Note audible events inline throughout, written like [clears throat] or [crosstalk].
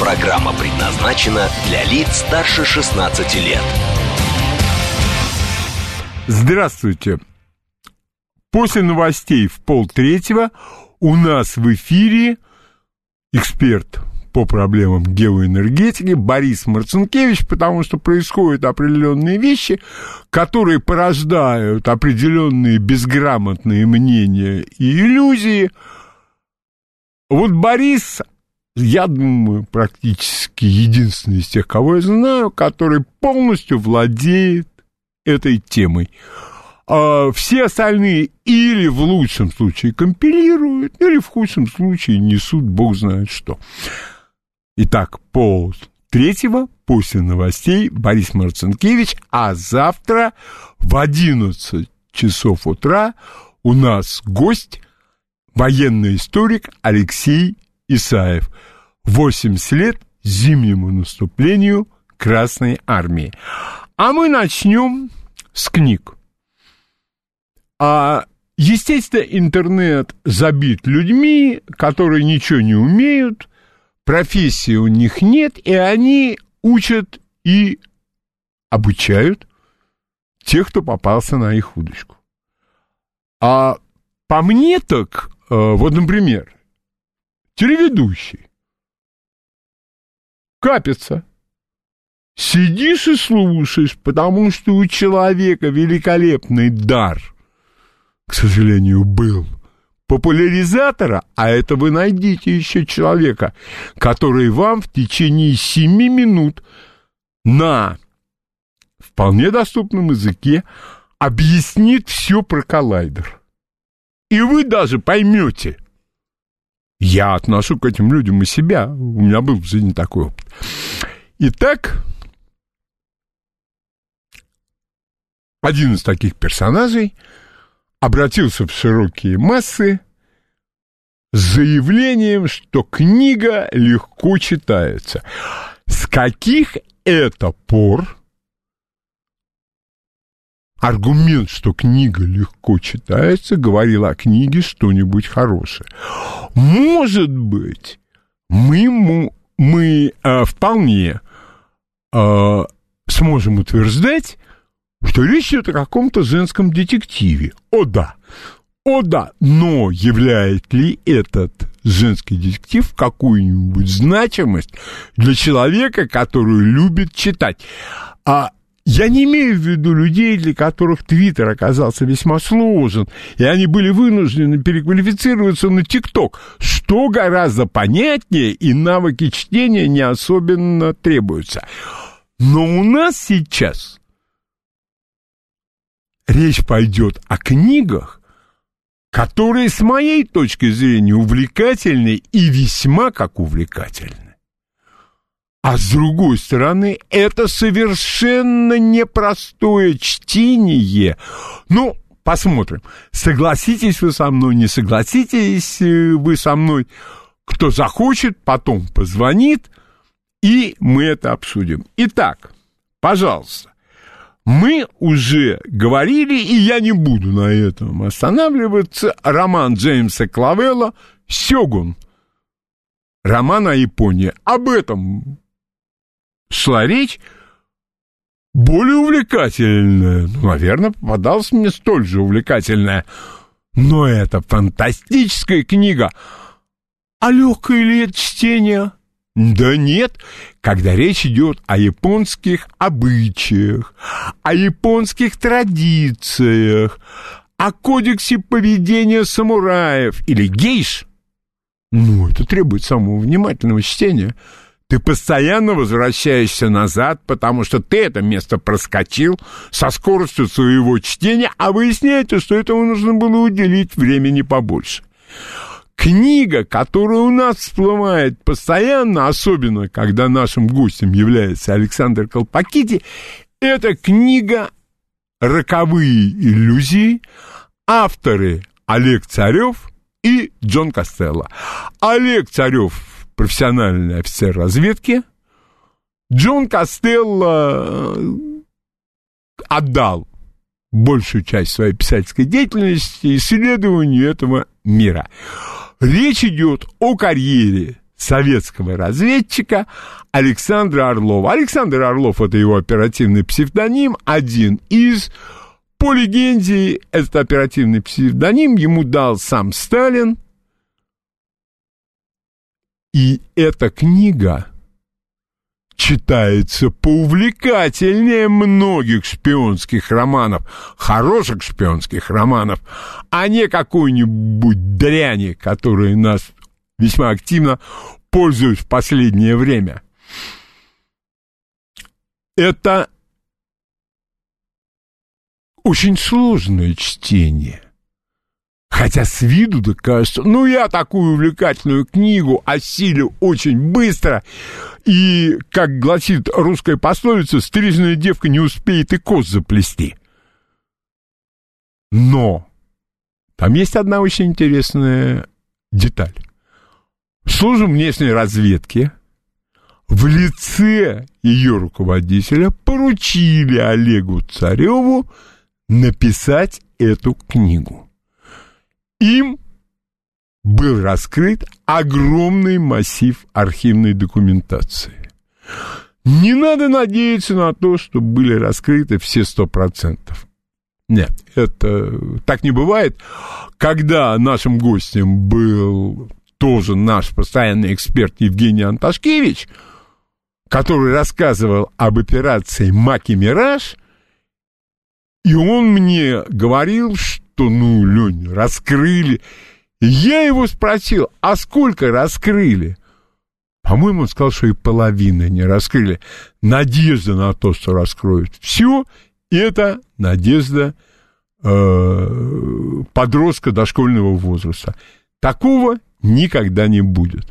Программа предназначена для лиц старше 16 лет. Здравствуйте. После новостей в полтретьего у нас в эфире эксперт по проблемам геоэнергетики Борис Марцинкевич, потому что происходят определенные вещи, которые порождают определенные безграмотные мнения и иллюзии. Вот Борис, я думаю, практически единственный из тех, кого я знаю, который полностью владеет этой темой. А все остальные или в лучшем случае компилируют, или в худшем случае несут бог знает что. Итак, пол третьего после новостей Борис Марцинкевич, а завтра в 11 часов утра у нас гость, военный историк Алексей Исаев. 80 лет зимнему наступлению Красной Армии. А мы начнем с книг. А, естественно, интернет забит людьми, которые ничего не умеют, профессии у них нет, и они учат и обучают тех, кто попался на их удочку. А по мне так, э, вот, например, телеведущий капится. Сидишь и слушаешь, потому что у человека великолепный дар, к сожалению, был – популяризатора, а это вы найдите еще человека, который вам в течение семи минут на вполне доступном языке объяснит все про коллайдер. И вы даже поймете. Я отношу к этим людям и себя. У меня был в жизни такой опыт. Итак, один из таких персонажей — обратился в широкие массы с заявлением, что книга легко читается. С каких это пор аргумент, что книга легко читается, говорил о книге что-нибудь хорошее? Может быть, мы, мы э, вполне э, сможем утверждать, что речь идет о каком-то женском детективе. О да, о да, но являет ли этот женский детектив какую-нибудь значимость для человека, который любит читать? А я не имею в виду людей, для которых Твиттер оказался весьма сложен, и они были вынуждены переквалифицироваться на ТикТок, что гораздо понятнее, и навыки чтения не особенно требуются. Но у нас сейчас речь пойдет о книгах, которые, с моей точки зрения, увлекательны и весьма как увлекательны. А с другой стороны, это совершенно непростое чтение. Ну, посмотрим. Согласитесь вы со мной, не согласитесь э, вы со мной. Кто захочет, потом позвонит, и мы это обсудим. Итак, пожалуйста, мы уже говорили, и я не буду на этом останавливаться, роман Джеймса Клавелла «Сёгун». Роман о Японии. Об этом шла более увлекательная. Ну, наверное, попадалась мне столь же увлекательная. Но это фантастическая книга. А легкое ли это чтение? Да нет, когда речь идет о японских обычаях, о японских традициях, о кодексе поведения самураев или гейш, ну, это требует самого внимательного чтения. Ты постоянно возвращаешься назад, потому что ты это место проскочил со скоростью своего чтения, а выясняется, что этому нужно было уделить времени побольше. книга, которая у нас всплывает постоянно, особенно когда нашим гостем является Александр Колпакити, это книга «Роковые иллюзии», авторы Олег Царев и Джон Костелло. Олег Царев – профессиональный офицер разведки, Джон Костелло э, отдал большую часть своей писательской деятельности исследованию этого мира. Речь идет о карьере советского разведчика Александра Орлова. Александр Орлов – это его оперативный псевдоним, один из по легенде, этот оперативный псевдоним ему дал сам Сталин. И эта книга читается поувлекательнее многих шпионских романов, хороших шпионских романов, а не какой-нибудь дряни, которые нас весьма активно пользуют в последнее время. Это очень сложное чтение. Хотя с виду да кажется, ну я такую увлекательную книгу осилю очень быстро, и, как гласит русская пословица, стрижная девка не успеет и коз заплести. Но там есть одна очень интересная деталь. Служба внешней разведки в лице ее руководителя поручили Олегу Цареву написать эту книгу. Им был раскрыт огромный массив архивной документации. Не надо надеяться на то, что были раскрыты все сто процентов. Нет, это так не бывает. Когда нашим гостем был тоже наш постоянный эксперт Евгений Анташкевич, который рассказывал об операции «Маки Мираж», и он мне говорил, что, ну, Лень, раскрыли. Я его спросил, а сколько раскрыли? По-моему, он сказал, что и половины не раскрыли. Надежда на то, что раскроют. Все это надежда э, подростка дошкольного возраста. Такого никогда не будет.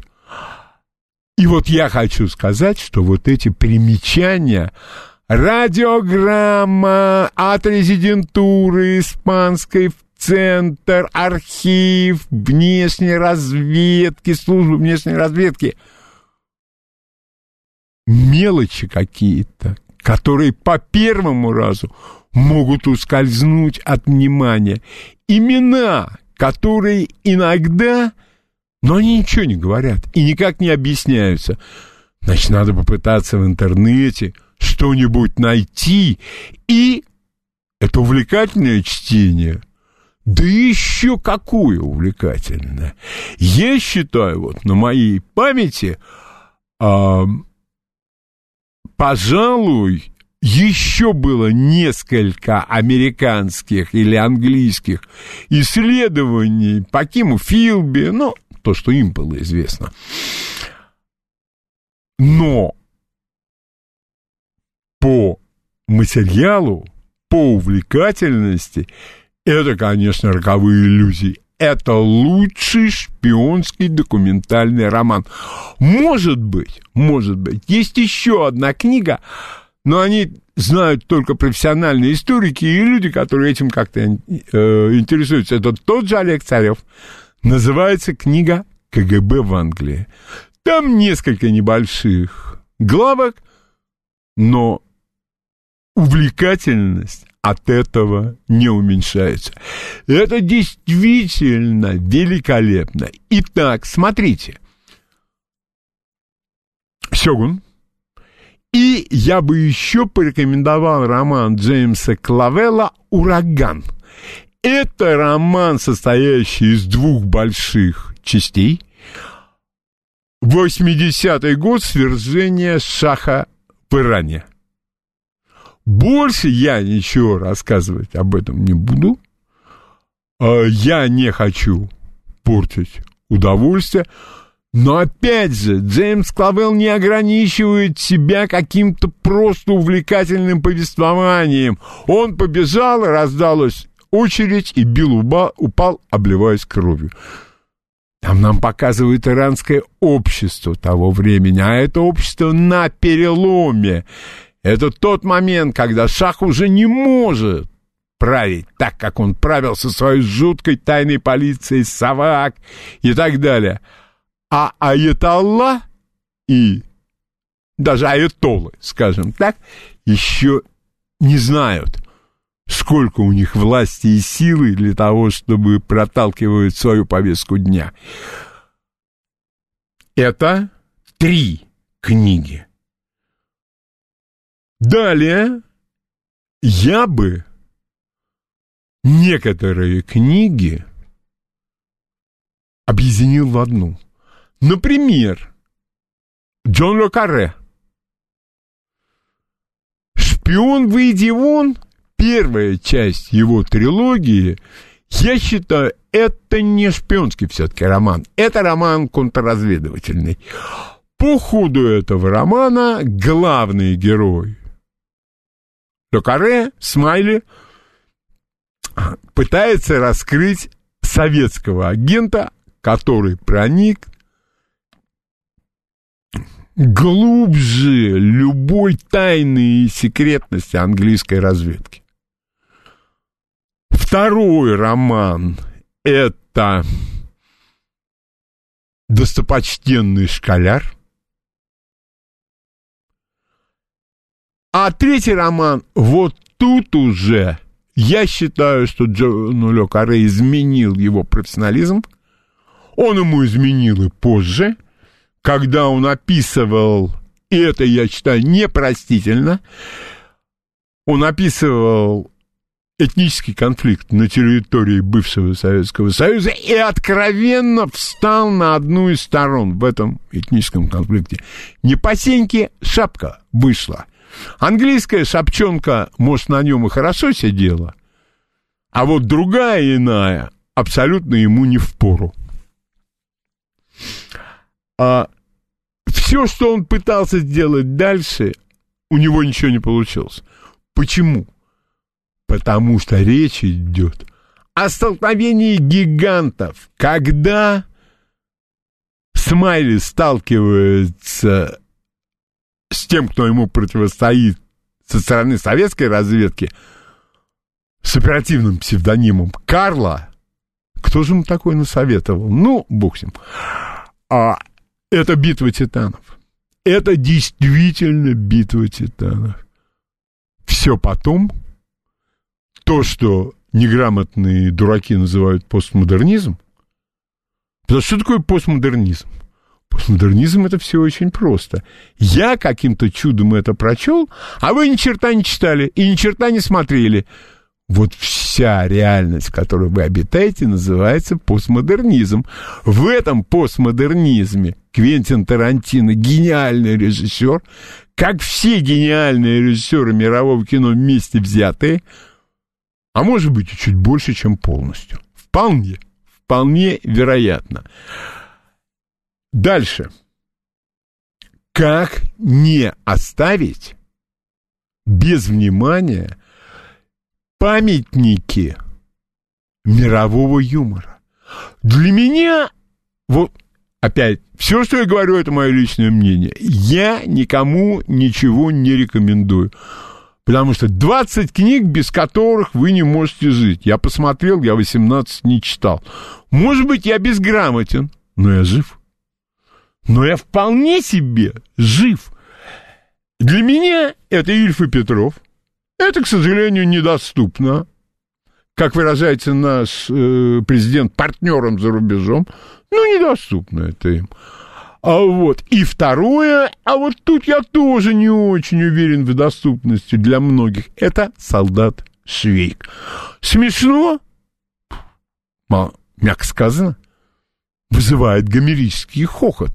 И вот я хочу сказать, что вот эти примечания, радиограмма от резидентуры испанской в Центр, архив внешней разведки, службы внешней разведки. Мелочи какие-то, которые по первому разу могут ускользнуть от внимания. Имена, которые иногда, но они ничего не говорят и никак не объясняются. Значит, надо попытаться в интернете – что-нибудь найти, и это увлекательное чтение. Да еще какое увлекательное. Я считаю, вот на моей памяти, э, пожалуй, еще было несколько американских или английских исследований по Киму Филби, ну, то, что им было известно. Но по материалу, по увлекательности, это, конечно, роковые иллюзии. Это лучший шпионский документальный роман. Может быть, может быть. Есть еще одна книга, но они знают только профессиональные историки и люди, которые этим как-то э, интересуются. Это тот же Олег Царев. Называется книга «КГБ в Англии». Там несколько небольших главок, но увлекательность от этого не уменьшается. Это действительно великолепно. Итак, смотрите. Сёгун. И я бы еще порекомендовал роман Джеймса Клавелла «Ураган». Это роман, состоящий из двух больших частей. 80-й год свержения Шаха в Иране – больше я ничего рассказывать об этом не буду. А, я не хочу портить удовольствие. Но опять же, Джеймс Клавелл не ограничивает себя каким-то просто увлекательным повествованием. Он побежал, раздалась очередь, и Билл упал, обливаясь кровью. Там нам показывают иранское общество того времени, а это общество на переломе. Это тот момент, когда шах уже не может править так, как он правил со своей жуткой тайной полицией, Савак и так далее. А Аятолла и даже аятоллы, скажем так, еще не знают, сколько у них власти и силы для того, чтобы проталкивать свою повестку дня. Это три книги. Далее я бы некоторые книги объединил в одну. Например, Джон Локаре. «Шпион, выйди вон» первая часть его трилогии, я считаю, это не шпионский все-таки роман. Это роман контрразведывательный. По ходу этого романа главный герой Ле Смайли, пытается раскрыть советского агента, который проник глубже любой тайны и секретности английской разведки. Второй роман — это «Достопочтенный школяр». А третий роман, вот тут уже я считаю, что Джону Ле Карре изменил его профессионализм. Он ему изменил и позже, когда он описывал, и это я считаю непростительно, он описывал этнический конфликт на территории бывшего Советского Союза и откровенно встал на одну из сторон в этом этническом конфликте. Не по сеньке шапка вышла. Английская шапчонка, может, на нем и хорошо сидела, а вот другая иная абсолютно ему не впору. А все, что он пытался сделать дальше, у него ничего не получилось. Почему? Потому что речь идет о столкновении гигантов, когда Смайли сталкивается с тем, кто ему противостоит со стороны советской разведки, с оперативным псевдонимом Карла. Кто же ему такой насоветовал? Ну, бог с ним. А, это битва титанов. Это действительно битва титанов. Все потом то, что неграмотные дураки называют постмодернизм, потому что такое постмодернизм? Постмодернизм это все очень просто. Я каким-то чудом это прочел, а вы ни черта не читали и ни черта не смотрели. Вот вся реальность, в которой вы обитаете, называется постмодернизм. В этом постмодернизме Квентин Тарантино гениальный режиссер, как все гениальные режиссеры мирового кино вместе взятые – а может быть чуть больше, чем полностью. Вполне, вполне вероятно. Дальше. Как не оставить без внимания памятники мирового юмора? Для меня, вот опять, все, что я говорю, это мое личное мнение. Я никому ничего не рекомендую. Потому что 20 книг, без которых вы не можете жить. Я посмотрел, я 18 не читал. Может быть, я безграмотен, но я жив. Но я вполне себе жив. Для меня это Ильф и Петров. Это, к сожалению, недоступно. Как выражается наш э, президент партнерам за рубежом. Ну, недоступно это им. А вот. И второе, а вот тут я тоже не очень уверен в доступности для многих. Это солдат Швейк. Смешно? Мягко сказано. Вызывает гомерический хохот.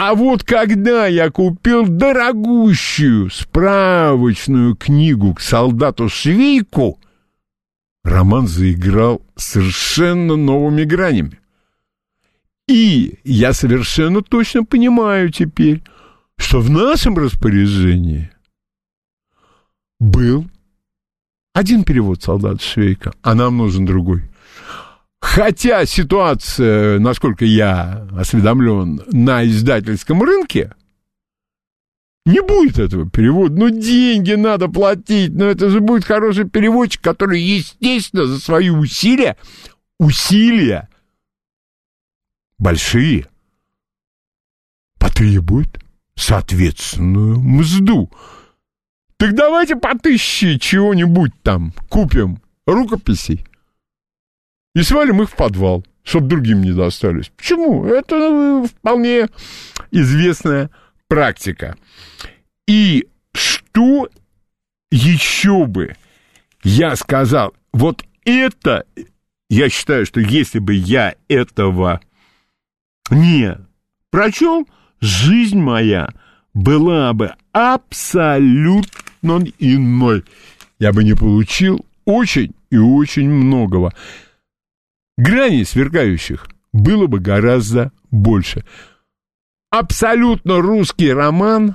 А вот когда я купил дорогущую справочную книгу к солдату Швейку, роман заиграл совершенно новыми гранями. И я совершенно точно понимаю теперь, что в нашем распоряжении был один перевод солдата Швейка, а нам нужен другой. Хотя ситуация, насколько я осведомлен, на издательском рынке, не будет этого перевода. Ну, деньги надо платить. Но это же будет хороший переводчик, который, естественно, за свои усилия, усилия большие, потребует соответственную мзду. Так давайте по тысяче чего-нибудь там купим, рукописей, и свалим их в подвал, чтобы другим не достались. Почему? Это ну, вполне известная практика. И что еще бы я сказал, вот это, я считаю, что если бы я этого не прочел, жизнь моя была бы абсолютно иной. Я бы не получил очень и очень многого. Граней сверкающих было бы гораздо больше. Абсолютно русский роман,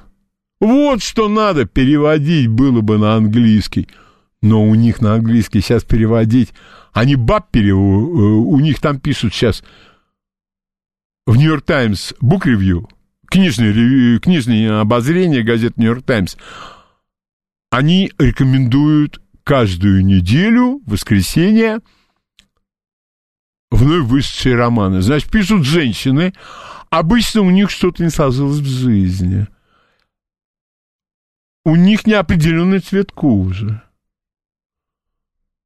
вот что надо переводить было бы на английский. Но у них на английский сейчас переводить, они баб переводят, э, у них там пишут сейчас в Нью-Йорк Таймс Book Review, книжное, книжное обозрение газет Нью-Йорк Таймс, они рекомендуют каждую неделю, воскресенье, вновь вышедшие романы. Значит, пишут женщины, обычно у них что-то не сложилось в жизни. У них неопределенный цвет кожи.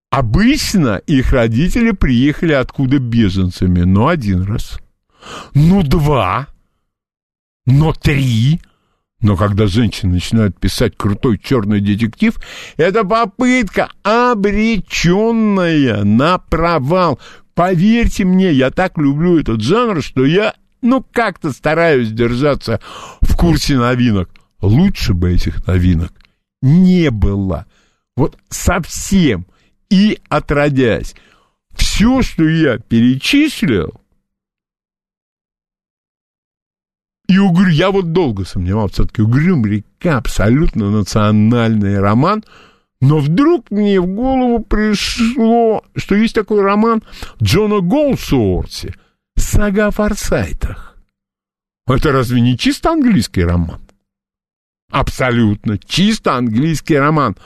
Обычно их родители приехали откуда беженцами, но один раз. Ну, два. Но три. Но когда женщины начинают писать крутой черный детектив, это попытка обреченная на провал. Поверьте мне, я так люблю этот жанр, что я, ну, как-то стараюсь держаться в курсе новинок. Лучше бы этих новинок не было. Вот совсем. И отродясь. Все, что я перечислил, и угрю, я вот долго сомневался, все-таки Угрюм река абсолютно национальный роман, но вдруг мне в голову пришло, что есть такой роман Джона Голсуорси «Сага о Форсайтах». Это разве не чисто английский роман? Абсолютно. Чисто английский роман.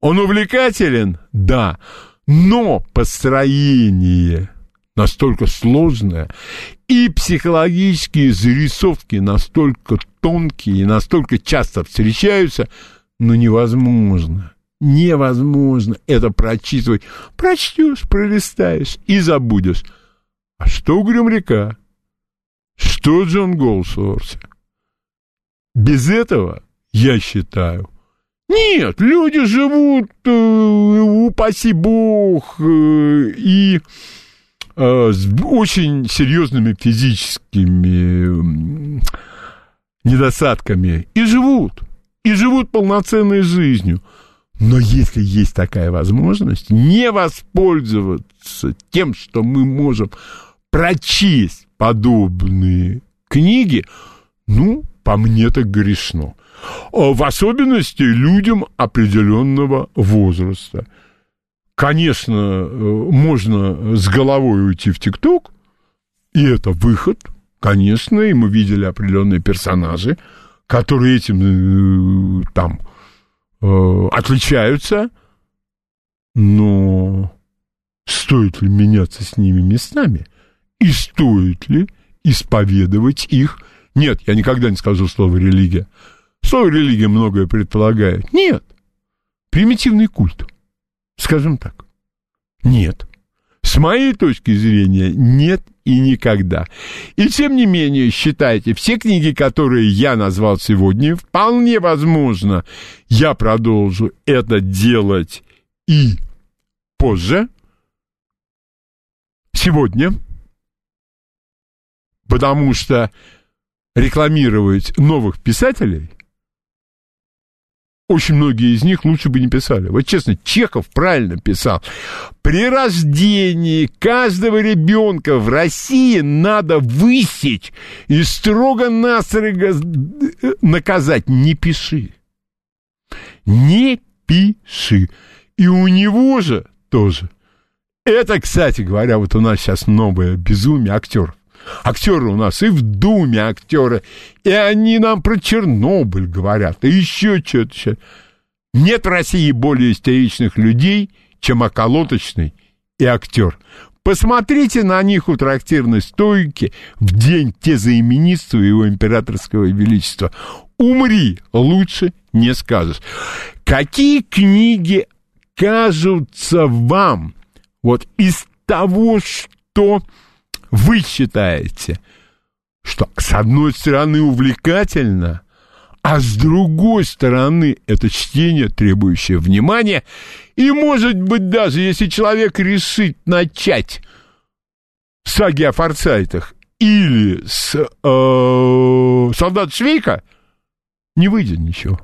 Он увлекателен? Да. Но построение настолько сложное, и психологические зарисовки настолько тонкие и настолько часто встречаются, но невозможно невозможно это прочитывать. Прочтешь, пролистаешь и забудешь. А что Угрюм река? Что Джон Голсуорси? Без этого, я считаю, нет, люди живут, э, упаси бог, э, и э, с очень серьезными физическими недостатками. И живут. И живут полноценной жизнью. Но если есть такая возможность, не воспользоваться тем, что мы можем прочесть подобные книги, ну, по мне так грешно. А в особенности людям определенного возраста. Конечно, э, можно с головой уйти в ТикТок, и это выход, конечно, и мы видели определенные персонажи, которые этим э, там Э, отличаются, но стоит ли меняться с ними местами? И стоит ли исповедовать их? Нет, я никогда не скажу слово религия. Слово религия многое предполагает. Нет. Примитивный культ. Скажем так. Нет. С моей точки зрения, нет и никогда. И тем не менее, считайте, все книги, которые я назвал сегодня, вполне возможно, я продолжу это делать и позже, сегодня, потому что рекламировать новых писателей очень многие из них лучше бы не писали. Вот честно, Чехов правильно писал. При рождении каждого ребенка в России надо высечь и строго-настрого наказать. Не пиши. Не пиши. И у него же тоже Это, кстати говоря, вот у нас сейчас новое безумие актеров. Актеры у нас и в Думе актеры, и они нам про Чернобыль говорят, и еще что-то. Нет в России более истеричных людей, чем околоточный и актер. Посмотрите на них у трактирной стойки в день тезаименитства его императорского величества. Умри, лучше не скажешь. Какие книги кажутся вам вот из того, что вы считаете, что с одной стороны увлекательно, а с другой стороны это чтение, требующее внимания, и, может быть, даже если человек решит начать саги о форсайтах или с э, солдат Швейка, не выйдет ничего.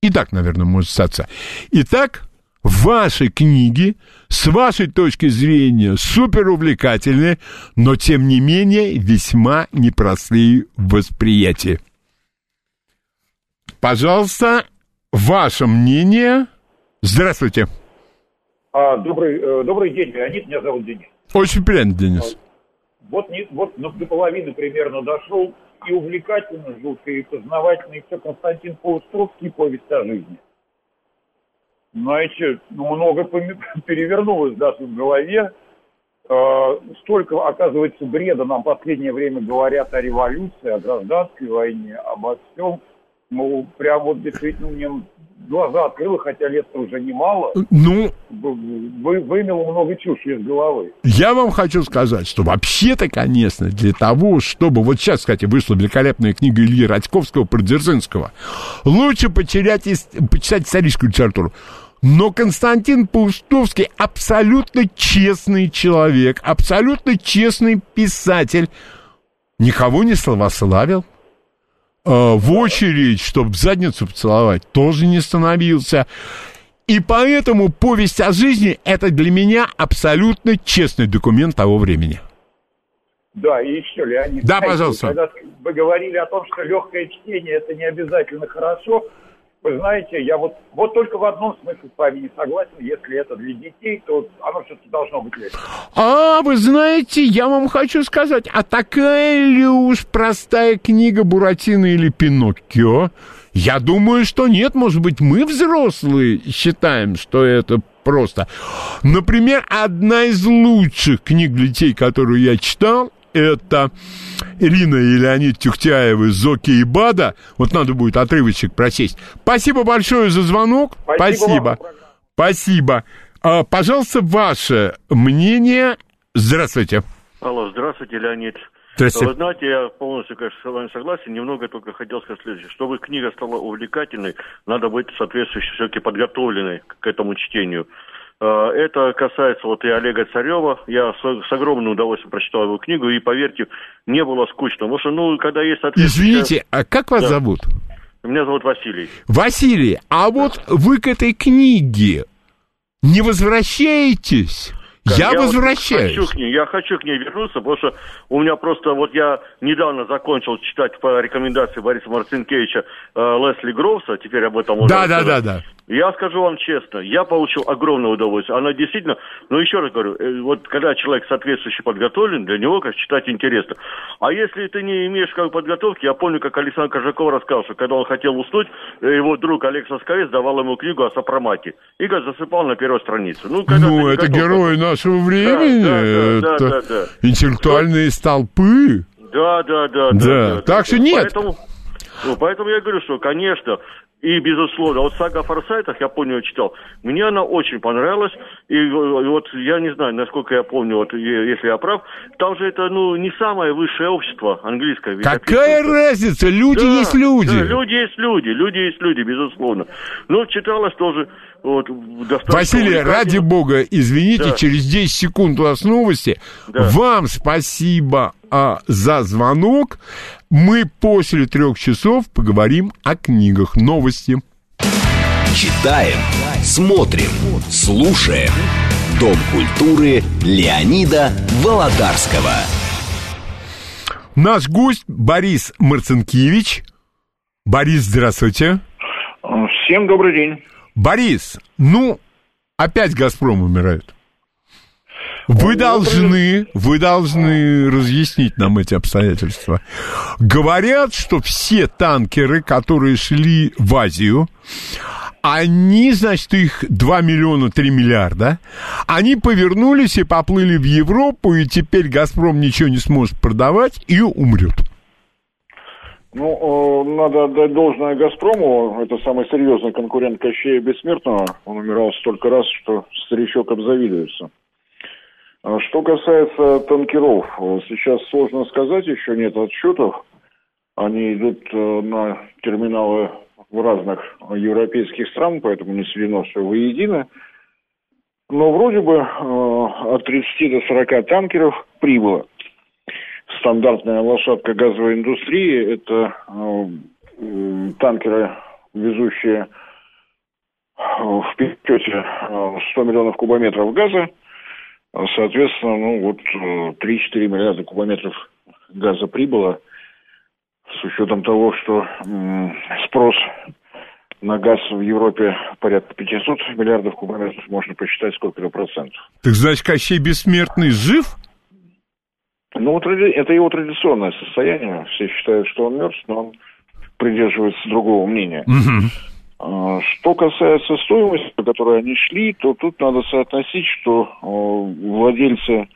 И так, наверное, может статься. Итак, ваши книги, с вашей точки зрения, супер увлекательные, но, тем не менее, весьма непростые в восприятии. Пожалуйста, ваше мнение. Здравствуйте. А, добрый, э, добрый день, Леонид, меня зовут Денис. Очень приятно, Денис. Вот, не, вот ну, до половины примерно дошел, и увлекательно, жутко, и познавательно, и все Константин Паустровский «Повесть о жизни». Знаете, ну, много [laughs] перевернулось даже в голове. Э, столько, оказывается, бреда нам в последнее время говорят о революции, о гражданской войне, обо всем. Ну, прям вот действительно мне глаза открыло, хотя лет-то уже немало. Ну, вы, вымело много чуши из головы. Я вам хочу сказать, что вообще-то, конечно, для того, чтобы... Вот сейчас, кстати, вышла великолепная книга Ильи Радьковского про Дзержинского. Лучше потерять, почитать историческую литературу. Но Константин Паустовский абсолютно честный человек, абсолютно честный писатель. Никого не славославил, Э, в очередь, чтобы в задницу поцеловать, тоже не становился. И поэтому повесть о жизни – это для меня абсолютно честный документ того времени. Да, и еще, Леонид. Да, пожалуйста. Когда вы говорили о том, что легкое чтение – это не обязательно хорошо, вы знаете, я вот, вот только в одном смысле с вами не согласен. Если это для детей, то оно все-таки должно быть легче. А, вы знаете, я вам хочу сказать, а такая ли уж простая книга Буратино или Пиноккио? Я думаю, что нет. Может быть, мы, взрослые, считаем, что это просто. Например, одна из лучших книг для детей, которую я читал, это Ирина и Леонид Тюхтяевы «Зоки и Бада». Вот надо будет отрывочек прочесть. Спасибо большое за звонок. Спасибо. Спасибо. Спасибо. А, пожалуйста, ваше мнение. Здравствуйте. Алло, здравствуйте, Леонид. Здравствуйте. Вы знаете, я полностью, конечно, с вами согласен. Немного только хотел сказать следующее. Чтобы книга стала увлекательной, надо быть соответствующе все-таки подготовленной к этому чтению. Э, это касается вот и Олега Царева. Я с, с огромным удовольствием прочитал его книгу, и, поверьте, не было скучно. Потому что, ну, когда есть Извините, а как вас да. зовут? Меня зовут Василий. Василий, а вот вы к этой книге не возвращаетесь? Я, я возвращаюсь. Вот хочу к ней, я хочу к ней вернуться, потому что у меня просто вот я недавно закончил читать по рекомендации Бориса Марцинкевича э, Лесли Гроуса, теперь об этом можно Да, да, да, да. Я скажу вам честно, я получил огромное удовольствие. Она действительно, ну еще раз говорю, э, вот когда человек соответствующий подготовлен, для него как читать интересно. А если ты не имеешь как подготовки, я помню, как Александр Кожаков рассказал, что когда он хотел уснуть, э, его друг Олег Соскорец давал ему книгу о сопромате. И как засыпал на первой странице. Ну, ну это герой нашего времени, да, да, это да, да, да. интеллектуальные столпы. Да, да, да. Да, да, да так да, что нет. Поэтому, ну, поэтому я говорю, что, конечно, и, безусловно, вот сага о форсайтах, я помню, читал, мне она очень понравилась. И, и вот я не знаю, насколько я помню, вот если я прав, там же это, ну, не самое высшее общество английское. Какая разница? Люди да, есть люди. Да, люди есть люди, люди есть люди, безусловно. Ну, читалось тоже вот, Василий, ради бога, извините, да. через 10 секунд у нас новости. Да. Вам спасибо а, за звонок. Мы после трех часов поговорим о книгах. Новости. Читаем, смотрим, слушаем. Дом культуры Леонида Володарского. Наш гость Борис Марцинкевич. Борис, здравствуйте. Всем добрый день. Борис, ну, опять «Газпром» умирает. Вы должны, вы должны разъяснить нам эти обстоятельства. Говорят, что все танкеры, которые шли в Азию, они, значит, их 2 миллиона 3 миллиарда, они повернулись и поплыли в Европу, и теперь «Газпром» ничего не сможет продавать и умрет. Ну, э, надо отдать должное «Газпрому». Это самый серьезный конкурент Кощея Бессмертного. Он умирал столько раз, что старичок обзавидуется. А что касается танкеров, сейчас сложно сказать, еще нет отчетов. Они идут э, на терминалы в разных европейских стран, поэтому не сведено все воедино. Но вроде бы э, от 30 до 40 танкеров прибыло. Стандартная лошадка газовой индустрии – это э, танкеры, везущие в пересчете 100 миллионов кубометров газа. Соответственно, ну вот 3-4 миллиарда кубометров газа прибыло – с учетом того, что спрос на газ в Европе порядка 500 миллиардов кубометров, можно посчитать, сколько это процентов. Так значит, Кощей Бессмертный жив? Ну, вот это его традиционное состояние. Все считают, что он мертв, но он придерживается другого мнения. Угу. Что касается стоимости, по которой они шли, то тут надо соотносить, что владельцы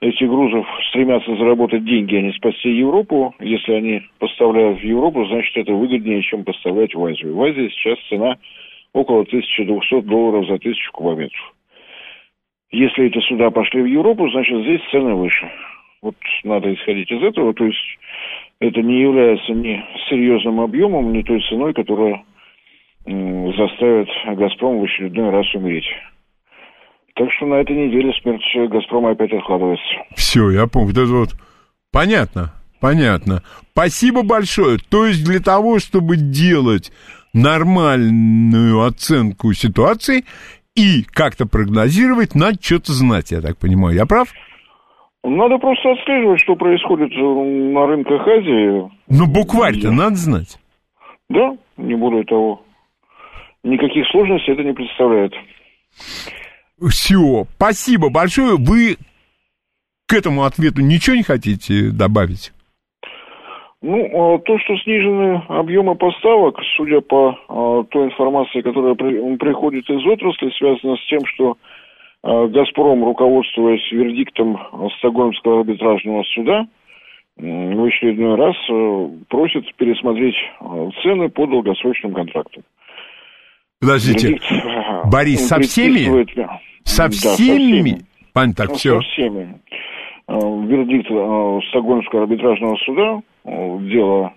эти грузов стремятся заработать деньги, а не спасти Европу. Если они поставляют в Европу, значит, это выгоднее, чем поставлять в Азию. В Азии сейчас цена около 1200 долларов за тысячу кубометров. Если эти суда пошли в Европу, значит, здесь цены выше. Вот надо исходить из этого. То есть это не является ни серьезным объемом, ни той ценой, которая заставит «Газпром» в очередной раз умереть. Так что на этой неделе смерть «Газпрома» опять откладывается. Все, я помню. Это вот понятно, понятно. Спасибо большое. То есть для того, чтобы делать нормальную оценку ситуации и как-то прогнозировать, надо что-то знать, я так понимаю. Я прав? Надо просто отслеживать, что происходит на рынках Азии. Ну, букварь-то надо знать. Да, не более того. Никаких сложностей это не представляет. Все, спасибо большое. Вы к этому ответу ничего не хотите добавить? Ну, а, то, что снижены объемы поставок, судя по а, той информации, которая приходит из отрасли, связано с тем, что а, «Газпром», руководствуясь вердиктом Стокгольмского арбитражного суда, в очередной раз просит пересмотреть цены по долгосрочным контрактам. Подождите, Вердикт, Борис, со всеми? Со всеми? Да, со всеми. Пань, так, ну, все. Со всеми. Э, вердикт э, Стокгольмского арбитражного суда, э, дело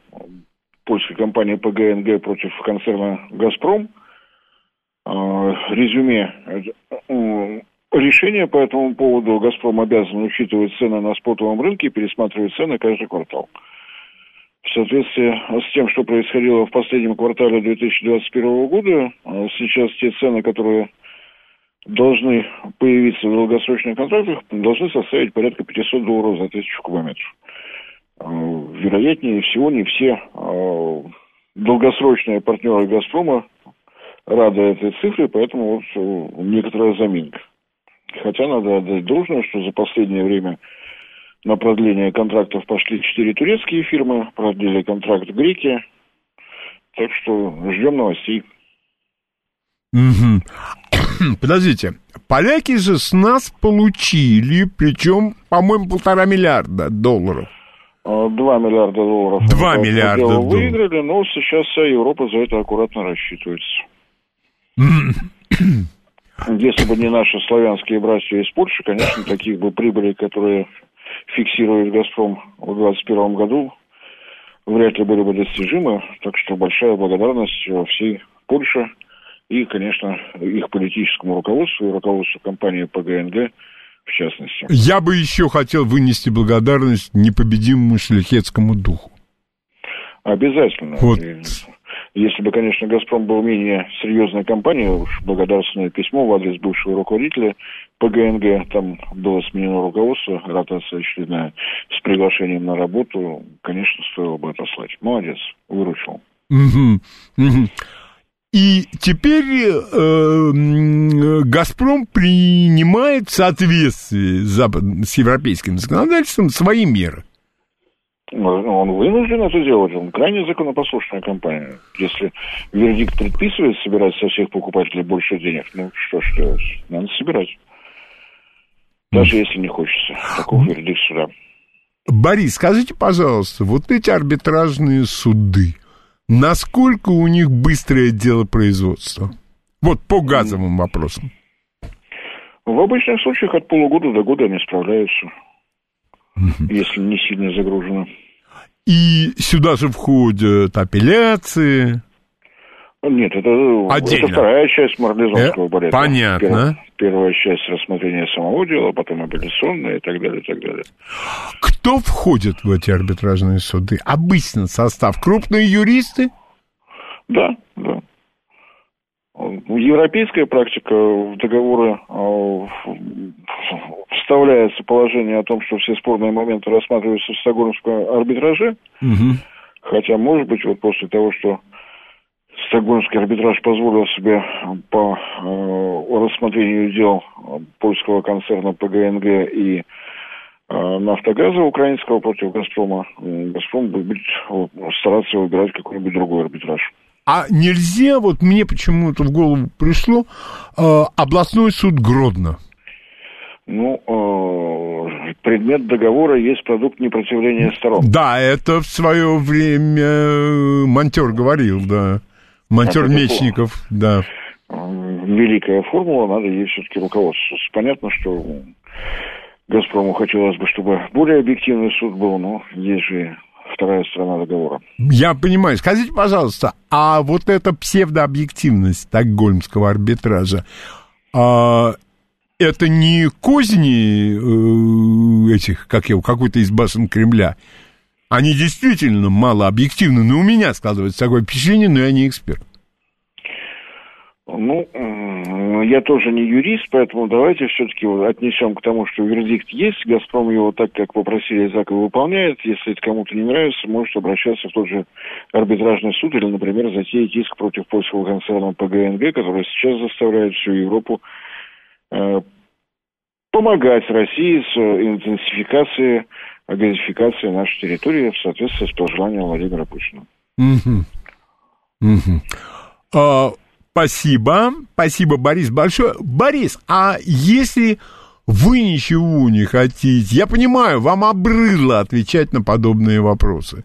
польской компании ПГНГ против концерна «Газпром», резюме решение по этому поводу «Газпром» обязан учитывать цены на спотовом рынке и пересматривать цены каждый квартал. В соответствии с тем, что происходило в последнем квартале 2021 года, сейчас те цены, которые должны появиться в долгосрочных контрактах, должны составить порядка 500 долларов за тысячу кубометров. Э, вероятнее всего, не все э, долгосрочные партнеры «Газпрома» рады этой цифре, поэтому вот э, некоторая заминка. Хотя надо отдать должное, что за последнее время на продление контрактов пошли четыре турецкие фирмы, продлили контракт греки. Так что ждем новостей. Угу. [coughs] Подождите, поляки же с нас получили, причем, по-моему, полтора миллиарда долларов. А, два миллиарда долларов. Два миллиарда долларов. Выиграли, но сейчас вся Европа за это аккуратно рассчитывается. Если бы не наши славянские братья из Польши, конечно, таких бы прибылей, которые фиксирует «Газпром» в 2021 году, вряд ли были бы достижимы. Так что большая благодарность всей Польше и, конечно, их политическому руководству и руководству компании ПГНГ в частности. Я бы еще хотел вынести благодарность непобедимому шляхетскому духу. Обязательно. Вот. Если бы, конечно, «Газпром» был менее серьезной компанией, уж благодарственное письмо в адрес бывшего руководителя ПГНГ, там было сменено руководство, ротация очередная, с приглашением на работу, конечно, стоило бы отослать. Молодец, выручил. Угу, угу. И теперь э, «Газпром» принимает в соответствии с, запад- с европейским законодательством свои меры. Ну, Он вынужден это делать, он крайне законопослушная компания. Если вердикт предписывает собирать со всех покупателей больше денег, ну что ж делать, надо собирать. Даже если не хочется. Таков вердикт суда. Борис, скажите, пожалуйста, вот эти арбитражные суды, насколько у них быстрое дело производства? Вот по газовым вопросам. В обычных случаях от полугода до года они справляются, если не сильно загружены. И сюда же входят апелляции. Нет, это, Отдельно. это вторая часть марлезонского Э, порядка. понятно. Первая, первая часть рассмотрения самого дела, потом апелляционная и так далее, и так далее. Кто входит в эти арбитражные суды? Обычно состав крупные юристы? Да, да. Европейская практика в договоры э, вставляется положение о том, что все спорные моменты рассматриваются в Стокгольмском арбитраже, хотя, может быть, вот после того, что Стокгольмский арбитраж позволил себе по э, рассмотрению дел польского концерна ПГНГ и э, нафтогаза украинского против Газпрома, м, Газпром будет вот, стараться выбирать какой-нибудь другой арбитраж. А нельзя, вот мне почему-то в голову пришло, э, областной суд Гродно. Ну, э, предмет договора есть продукт непротивления сторон. Да, это в свое время э, Монтер говорил, да. Монтер Мечников, да. Великая формула, надо ей все-таки руководствоваться. Понятно, что Газпрому хотелось бы, чтобы более объективный суд был, но есть же вторая сторона договора. Я понимаю. Скажите, пожалуйста, а вот эта псевдообъективность стокгольмского арбитража, а, это не козни э, этих, как его, какой-то из башен Кремля? Они действительно мало объективны, но у меня складывается такое впечатление, но я не эксперт. Ну, я тоже не юрист, поэтому давайте все-таки отнесем к тому, что вердикт есть. «Газпром» его так, как попросили Изака, выполняет. Если это кому-то не нравится, может обращаться в тот же арбитражный суд или, например, затеять иск против польского концерна ПГНГ, который сейчас заставляет всю Европу э, помогать России с э, интенсификацией, газификацией нашей территории в соответствии с пожеланием Владимира Путина. Мгм. А, спасибо, спасибо, Борис, большое. Борис, а если вы ничего не хотите, я понимаю, вам обрыло отвечать на подобные вопросы.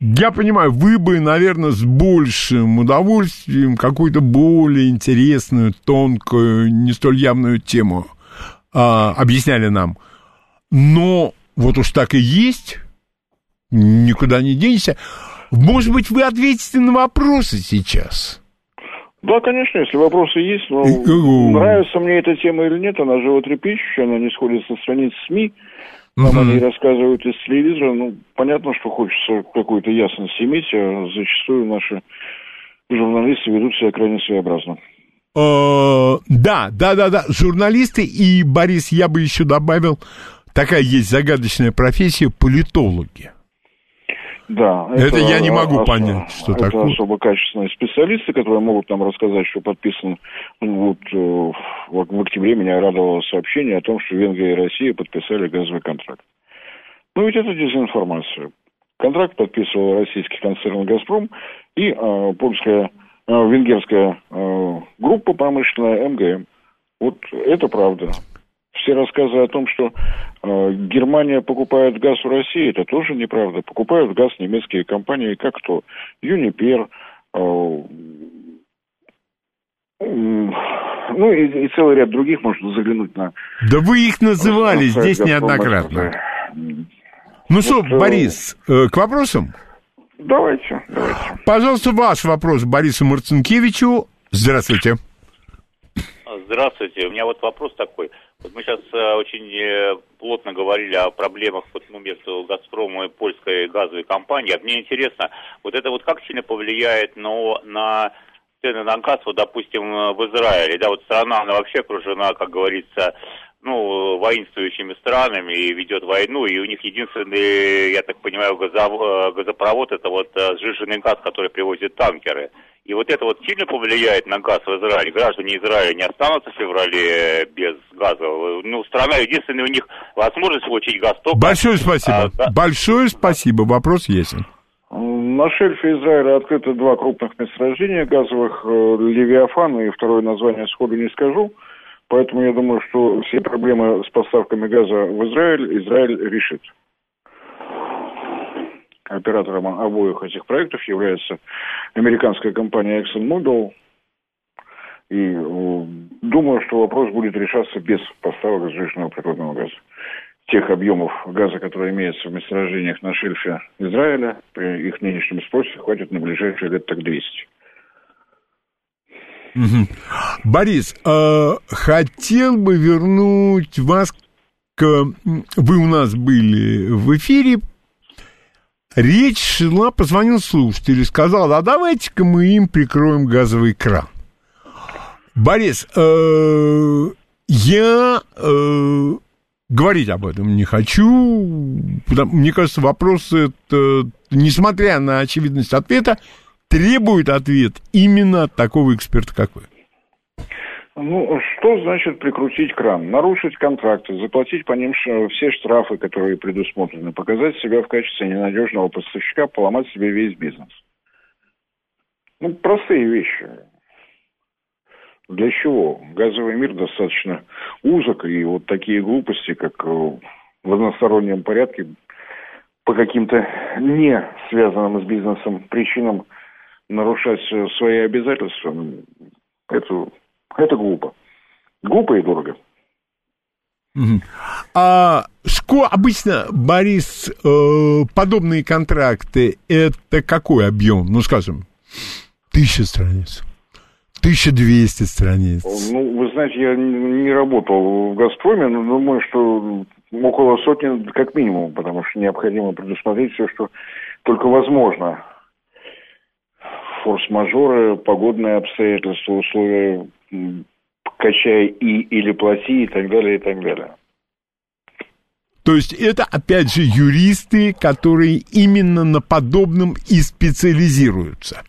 Я понимаю, вы бы, наверное, с большим удовольствием какую-то более интересную, тонкую, не столь явную тему а, объясняли нам. Но вот уж так и есть, никуда не денешься. Может быть, вы ответите на вопросы сейчас? Да, конечно, если вопросы есть, но И- э, нравится мне эта тема или нет, она животрепещущая, она не сходит со страниц СМИ, нам Мгм. о ней рассказывают из телевизора, ну, понятно, что хочется какую-то ясность иметь, а зачастую наши журналисты ведут себя крайне своеобразно. Э, Да, да, да, да, журналисты и, Борис, я бы еще добавил, такая есть загадочная профессия политологи. Да. Это я не могу ос- понять, что это такое. особо качественные специалисты, которые могут нам рассказать, что подписан. Ну, Вот э, в, в октябре меня радовало сообщение о том, что Венгрия и Россия подписали газовый контракт. Ну ведь это дезинформация. Контракт подписывал российский концерн «Газпром» и э, польская, э, венгерская э, группа промышленная МГМ. Вот это правда. Все рассказы о том, что э, Германия покупает газ у России, это тоже неправда. Покупают газ немецкие компании, как кто? Юнипер, э, ну и, и целый ряд других, можно заглянуть на... Да вы их называли на сайт здесь неоднократно. Ну что, Вот, э, Борис, э, к вопросам? Давайте, давайте. Пожалуйста, ваш вопрос Борису Марцинкевичу. Здравствуйте. Здравствуйте. У меня вот вопрос такой. Мы сейчас э, очень э, плотно говорили о проблемах вот, ну, между «Газпромом» и польской газовой компанией. А мне интересно, вот это вот как сильно повлияет на, на цены на газ, вот, допустим, э, в Израиле? Да, вот страна, она вообще окружена, как говорится, ну, воинствующими странами и ведет войну, и у них единственный, я так понимаю, газов, газопровод это вот сжиженный газ, который привозит танкеры. И вот это вот сильно повлияет на газ в Израиле. Граждане Израиля не останутся в феврале без газа. Ну, страна, единственная у них возможность получить газ только... Большое спасибо. А, да. Большое спасибо. Вопрос ясен. На шельфе Израиля открыты два крупных месторождения газовых, э, Левиафан и второе название сходу не скажу. Поэтому я думаю, что все проблемы с поставками газа в Израиль Израиль решит. Оператором обоих этих проектов является американская компания ExxonMobil. И э, думаю, что вопрос будет решаться без поставок сжиженного природного газа. Тех объемов газа, которые имеются в месторождениях на шельфе Израиля, при их нынешнем спросе хватит на ближайшие лет так 200. Борис, э, хотел бы вернуть вас к... Вы у нас были в эфире Речь шла, позвонил слушатель и сказал, а давайте-ка мы им прикроем газовый кран. Борис, э, я э, говорить об этом не хочу. Потому, мне кажется, вопрос, это, несмотря на очевидность ответа, требует ответ именно от такого эксперта, как вы. Ну, что значит прикрутить кран? Нарушить контракты, заплатить по ним все штрафы, которые предусмотрены, показать себя в качестве ненадежного поставщика, поломать себе весь бизнес. Ну, простые вещи. Для чего? Газовый мир достаточно узок, и вот такие глупости, как э, в одностороннем порядке, по каким-то не связанным с бизнесом причинам нарушать свои обязательства, ну, это это глупо. Глупо и дорого. А что обычно, Борис, э, подобные контракты, это какой объем? Ну, скажем, тысяча страниц. 1200 страниц. Ну, вы знаете, я не работал в «Газпроме», но думаю, что около сотни как минимум, потому что необходимо предусмотреть все, что только возможно. Форс-мажоры, погодные обстоятельства, условия качай и или плати и так далее, и так далее. То есть это, опять же, юристы, которые именно на подобном и специализируются.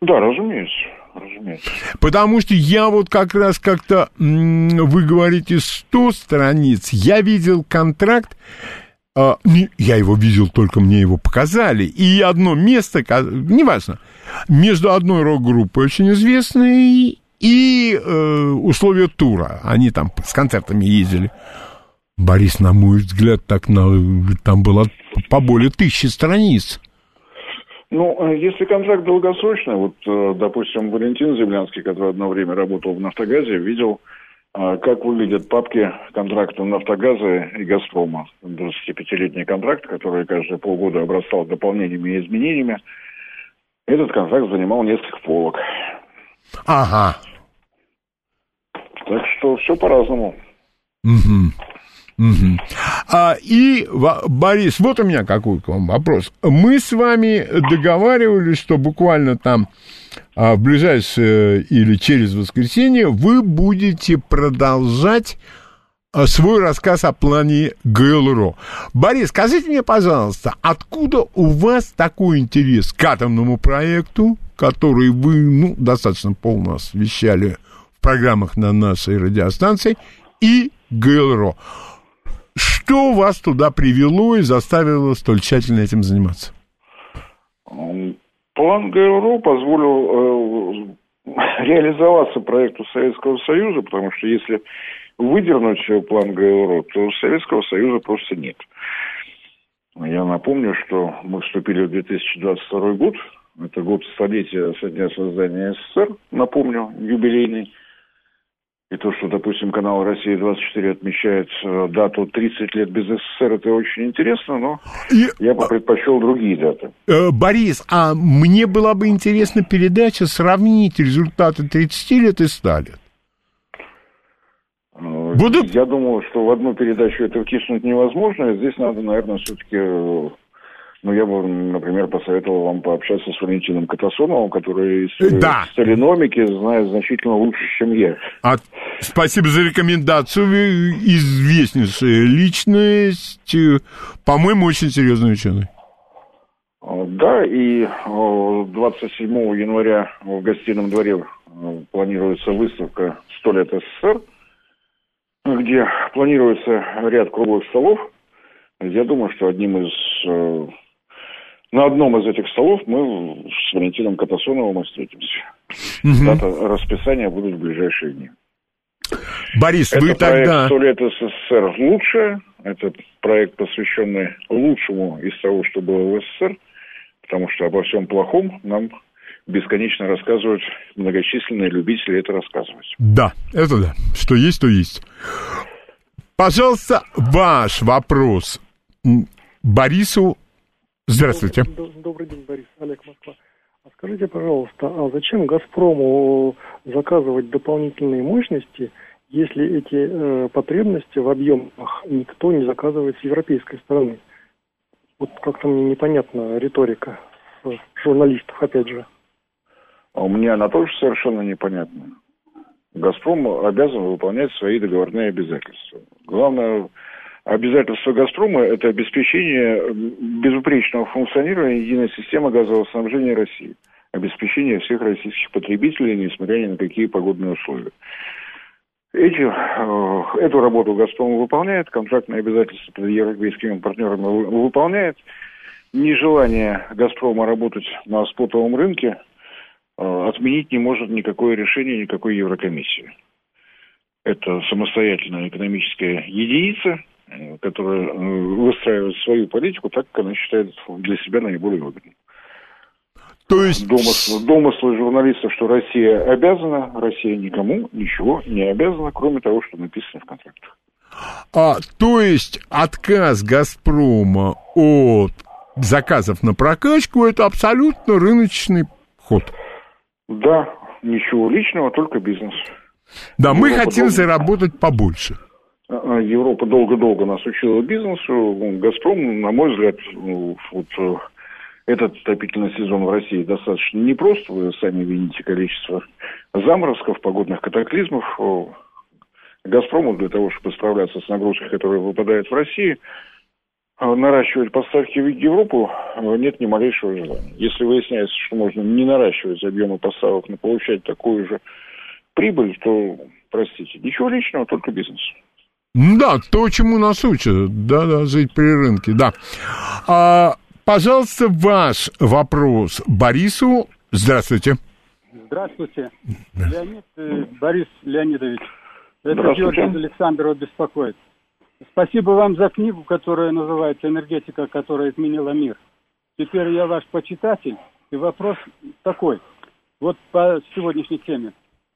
Да, разумеется. Разумеется. Потому что я вот как раз как-то, вы говорите, 100 страниц, я видел контракт, а, я его видел, только мне его показали, и одно место, неважно, между одной рок-группой очень известной и э, условия тура. Они там с концертами ездили. Борис, на мой взгляд, так на, там было по более тысячи страниц. Ну, э, если контракт долгосрочный, вот, э, допустим, Валентин Землянский, который одно время работал в «Нафтогазе», видел, как выглядят папки контракта «Нафтогаза» и «Газпрома». 25-летний контракт, который каждые полгода обрастал дополнениями и изменениями. Этот контракт занимал несколько полок. Ага. Так что все по-разному. Угу. Угу. А, и, Борис, вот у меня какой к вам вопрос. Мы с вами договаривались, что буквально там а, в ближайшее или через воскресенье вы будете продолжать а, свой рассказ о плане ГЛРО. Борис, скажите мне, пожалуйста, откуда у вас такой интерес к атомному проекту, который вы ну, достаточно полно освещали программах на нашей радиостанции и ГЛРО. Что вас туда привело и заставило столь тщательно этим заниматься? План ГЛРО позволил э, [laughs] реализоваться проекту Советского Союза, потому что если выдернуть план ГЛРО, то Советского Союза просто нет. Я напомню, что мы вступили в 2022 год, это год столетия со дня создания СССР, напомню, юбилейный. И то, что, допустим, канал «Россия-24» отмечает э, дату 30 лет без СССР, это очень интересно, но и... я бы предпочел другие даты. Э, Борис, а мне была бы интересна передача сравнить результаты 30 лет и 100 лет. Э, Будут... Я думаю, что в одну передачу это втиснуть невозможно. Здесь надо, наверное, все-таки Ну, я бы, например, посоветовал вам пообщаться с Валентином Катасоновым, который из Да. сталиномики знает значительно лучше, чем я. А, спасибо за рекомендацию. Вы известнейшая личность. э, По-моему, очень серьезный ученый. А, Да, и а, 27 января в гостином дворе а, планируется выставка «100 лет СССР», где планируется ряд круглых столов. Я думаю, что одним из... На одном из этих столов мы с Валентином Катасоновым встретимся. Мгм. Дата расписания будут в ближайшие дни. Борис, Это вы проект тогда... «100 лет СССР лучше». Это проект, посвященный лучшему из того, что было в СССР, потому что обо всем плохом нам бесконечно рассказывают многочисленные любители это рассказывать. Да, это да. Что есть, то есть. Пожалуйста, ваш вопрос Борису. Здравствуйте. Добрый день, Борис. Олег Москва. А скажите, пожалуйста, а зачем «Газпрому» заказывать дополнительные мощности, если эти э, потребности в объемах никто не заказывает с европейской стороны? Вот как-то мне непонятна риторика журналистов, опять же. А мне она тоже совершенно непонятна. «Газпром» обязан выполнять свои договорные обязательства. Главное обязательство «Газпрома» – это обеспечение безупречного функционирования единой системы газового снабжения России. Обеспечение всех российских потребителей, несмотря ни на какие погодные условия. Эти, э, эту работу «Газпром» выполняет, контрактные обязательства перед европейскими партнерами вы- выполняет. Нежелание «Газпрома» работать на спотовом рынке э, отменить не может никакое решение никакой Еврокомиссии. Это самостоятельная экономическая единица, которая э, выстраивает свою политику так, как она считает для себя наиболее выгодной. То есть... Домыслы, домыслы журналистов, что Россия обязана, Россия никому ничего не обязана, кроме того, что написано в контрактах. А, то есть отказ «Газпрома» от заказов на прокачку – это абсолютно рыночный ход. Да, ничего личного, только бизнес. Да, мы хотим должна- заработать побольше. А, Европа долго-долго нас учила бизнесу. «Газпром», на мой взгляд, ну, вот э, этот отопительный сезон в России достаточно непрост. Вы сами видите количество заморозков, погодных катаклизмов. «Газпрому» для того, чтобы справляться с нагрузкой, которая выпадает в России, а, наращивать поставки в Европу а, нет ни малейшего желания. Если выясняется, что можно не наращивать объемы поставок, но получать такую же прибыль, то, простите, ничего личного, только бизнес. Да, то, чему нас учат. Да-да, жить при рынке, да. А, пожалуйста, ваш вопрос Борису. Здравствуйте. Здравствуйте. Леонид э, Борис Леонидович. Это. Георгий Александров беспокоит. Спасибо вам за книгу, которая называется «Энергетика, которая изменила мир». Теперь я ваш почитатель, и вопрос такой. Вот по сегодняшней теме.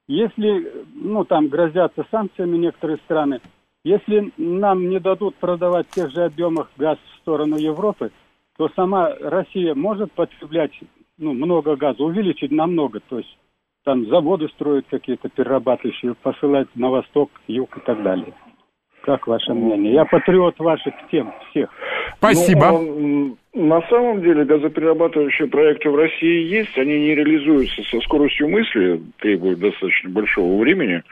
Если, ну, там грозятся санкциями некоторые страны, если нам не дадут продавать в тех же объемах газ в сторону Европы, то сама Россия может потреблять ну, много газа, увеличить намного, то есть там заводы строят какие-то перерабатывающие, посылать на восток, юг и так далее. Как ваше мнение? Я патриот ваших тем всех. Спасибо. Ну, м, на самом деле газоперерабатывающие проекты в России есть, они не реализуются со скоростью мысли, требуют достаточно большого времени,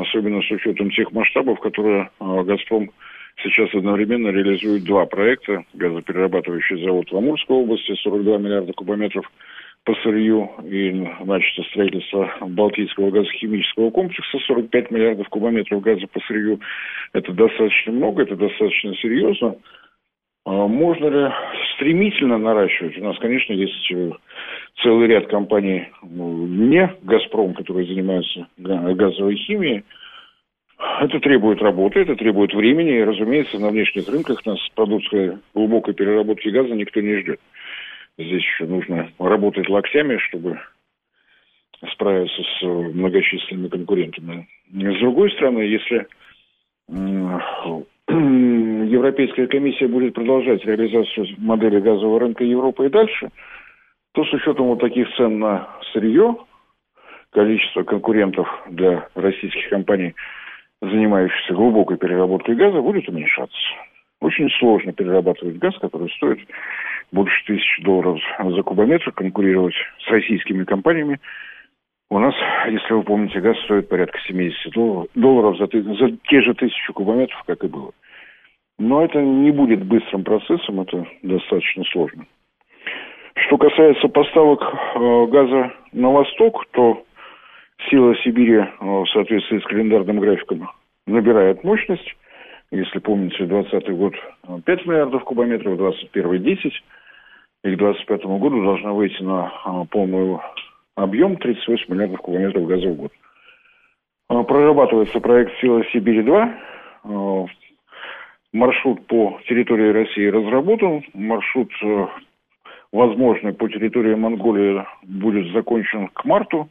особенно с учетом тех масштабов, которые а, «Газпром» сейчас одновременно реализует два проекта. Газоперерабатывающий завод в Амурской области, 42 миллиарда кубометров по сырью, и начато строительство Балтийского газохимического комплекса, 45 миллиардов кубометров газа по сырью. Это достаточно много, это достаточно серьезно. А Можно ли стремительно наращивать? У нас, конечно, есть э, целый ряд компаний, ну, не «Газпром», которые занимаются га- газовой химией. Это требует работы, это требует времени, и, разумеется, на внешних рынках нас продукция глубокой переработки газа никто не ждет. Здесь еще нужно работать локтями, чтобы справиться с э, многочисленными конкурентами. С другой стороны, если [clears throat] Европейская комиссия будет продолжать реализацию модели газового рынка Европы и дальше, то с учетом вот таких цен на сырье, количество конкурентов для российских компаний, занимающихся глубокой переработкой газа, будет уменьшаться. Очень сложно перерабатывать газ, который стоит больше тысячи долларов за кубометр, конкурировать с российскими компаниями. У нас, если вы помните, газ стоит порядка 70 долларов за, за те же тысячу кубометров, как и было. Но это не будет быстрым процессом, это достаточно сложно. Что касается поставок э, газа на восток, то сила Сибири э, в соответствии с календарным графиком набирает мощность. Если помните, 2020 год 5 миллиардов кубометров, 2021 10. И к 2025 году должна выйти на э, полный объем 38 миллиардов кубометров газа в год. Прорабатывается проект «Сила Сибири-2». Маршрут по территории России разработан. Маршрут возможно, по территории Монголии будет закончен к марту.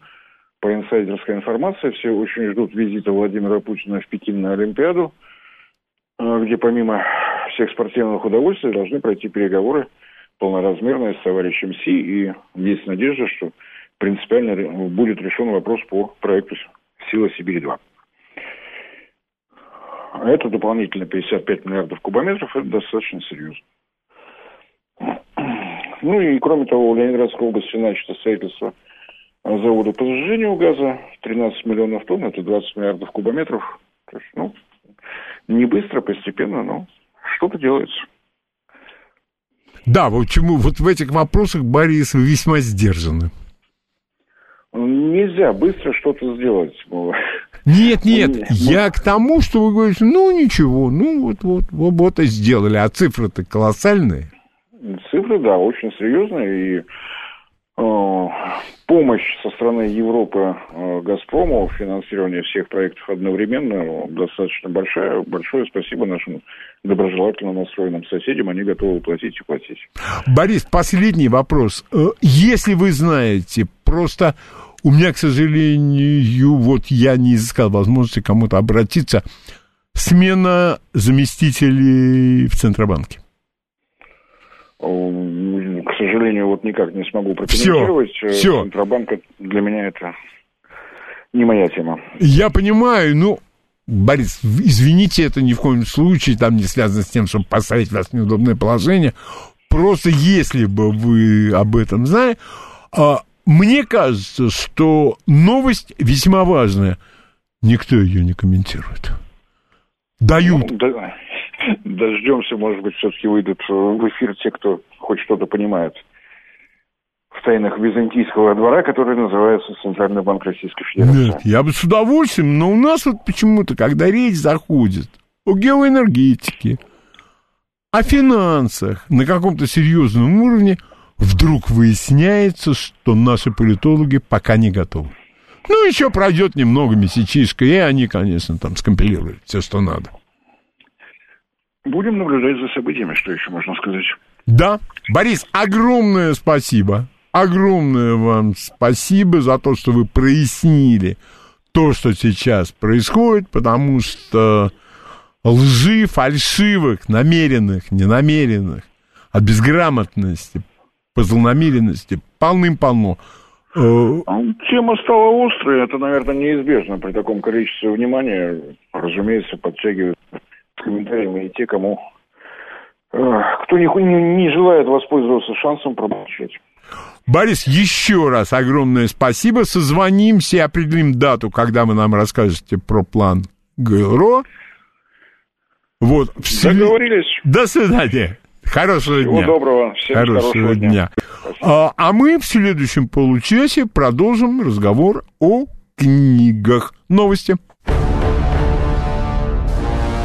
По инсайдерской информации, все очень ждут визита Владимира Путина в Пекин на Олимпиаду, э, где помимо всех спортивных удовольствий должны пройти переговоры полноразмерные с товарищем Си. И есть надежда, что принципиально будет решен вопрос по проекту «Сила Сибири-2». Это дополнительно 55 миллиардов кубометров, это достаточно серьезно. Ну и кроме того, в Ленинградской области начато строительство завода по сжижению газа. 13 миллионов тонн, это 20 миллиардов кубометров. То есть, ну, не быстро, постепенно, но что-то делается. Да, почему вот в этих вопросах Борис весьма сдержаны. Нельзя быстро что-то сделать. Нет, нет, нет, я к тому, что вы говорите, ну ничего, ну вот, вот, вот, вот и сделали, а цифры-то колоссальные. Цифры, да, очень серьезные. И э, помощь со стороны Европы э, Газпрому финансировании всех проектов одновременно достаточно большая. Большое спасибо нашим доброжелательно настроенным соседям. Они готовы платить и платить. Борис, последний вопрос. Э, если вы знаете, просто у меня, к сожалению, вот я не изыскал возможности кому-то обратиться. Смена заместителей в Центробанке. К сожалению, вот никак не смогу прокомментировать. Все, все. Центробанк для меня это не моя тема. Я понимаю, ну, Борис, извините, это ни в коем случае там не связано с тем, чтобы поставить вас в неудобное положение. Просто если бы вы об этом знали, а, мне кажется, что новость весьма важная. Никто ее не комментирует. Дают. Ну, да дождемся, может быть, все-таки выйдут в эфир те, кто хоть что-то понимает в тайнах византийского двора, который называется Центральный банк Российской Федерации. Нет, я бы с удовольствием, но у нас вот почему-то, когда речь заходит о геоэнергетике, о финансах на каком-то серьезном уровне, вдруг выясняется, что наши политологи пока не готовы. Ну, еще пройдет немного месячишка, и они, конечно, там скомпилируют все, что надо. Будем наблюдать за событиями, что еще можно сказать. Да. Борис, огромное спасибо. Огромное вам спасибо за то, что вы прояснили то, что сейчас происходит, потому что лжи, фальшивых, намеренных, ненамеренных, от безграмотности, по злонамеренности полным-полно. Э, тема стала острой, это, наверное, неизбежно при таком количестве внимания. Разумеется, подтягивают комментариями и те, кому э, кто не, не, не желает воспользоваться шансом промолчать. Борис, еще раз огромное спасибо. Созвонимся и определим дату, когда вы нам расскажете про план ГЛРО. Вот. Договорились. До свидания. Хорошего Всего дня. доброго. Всем хорошего дня. дня. А, а мы в следующем получасе продолжим разговор о книгах. Новости.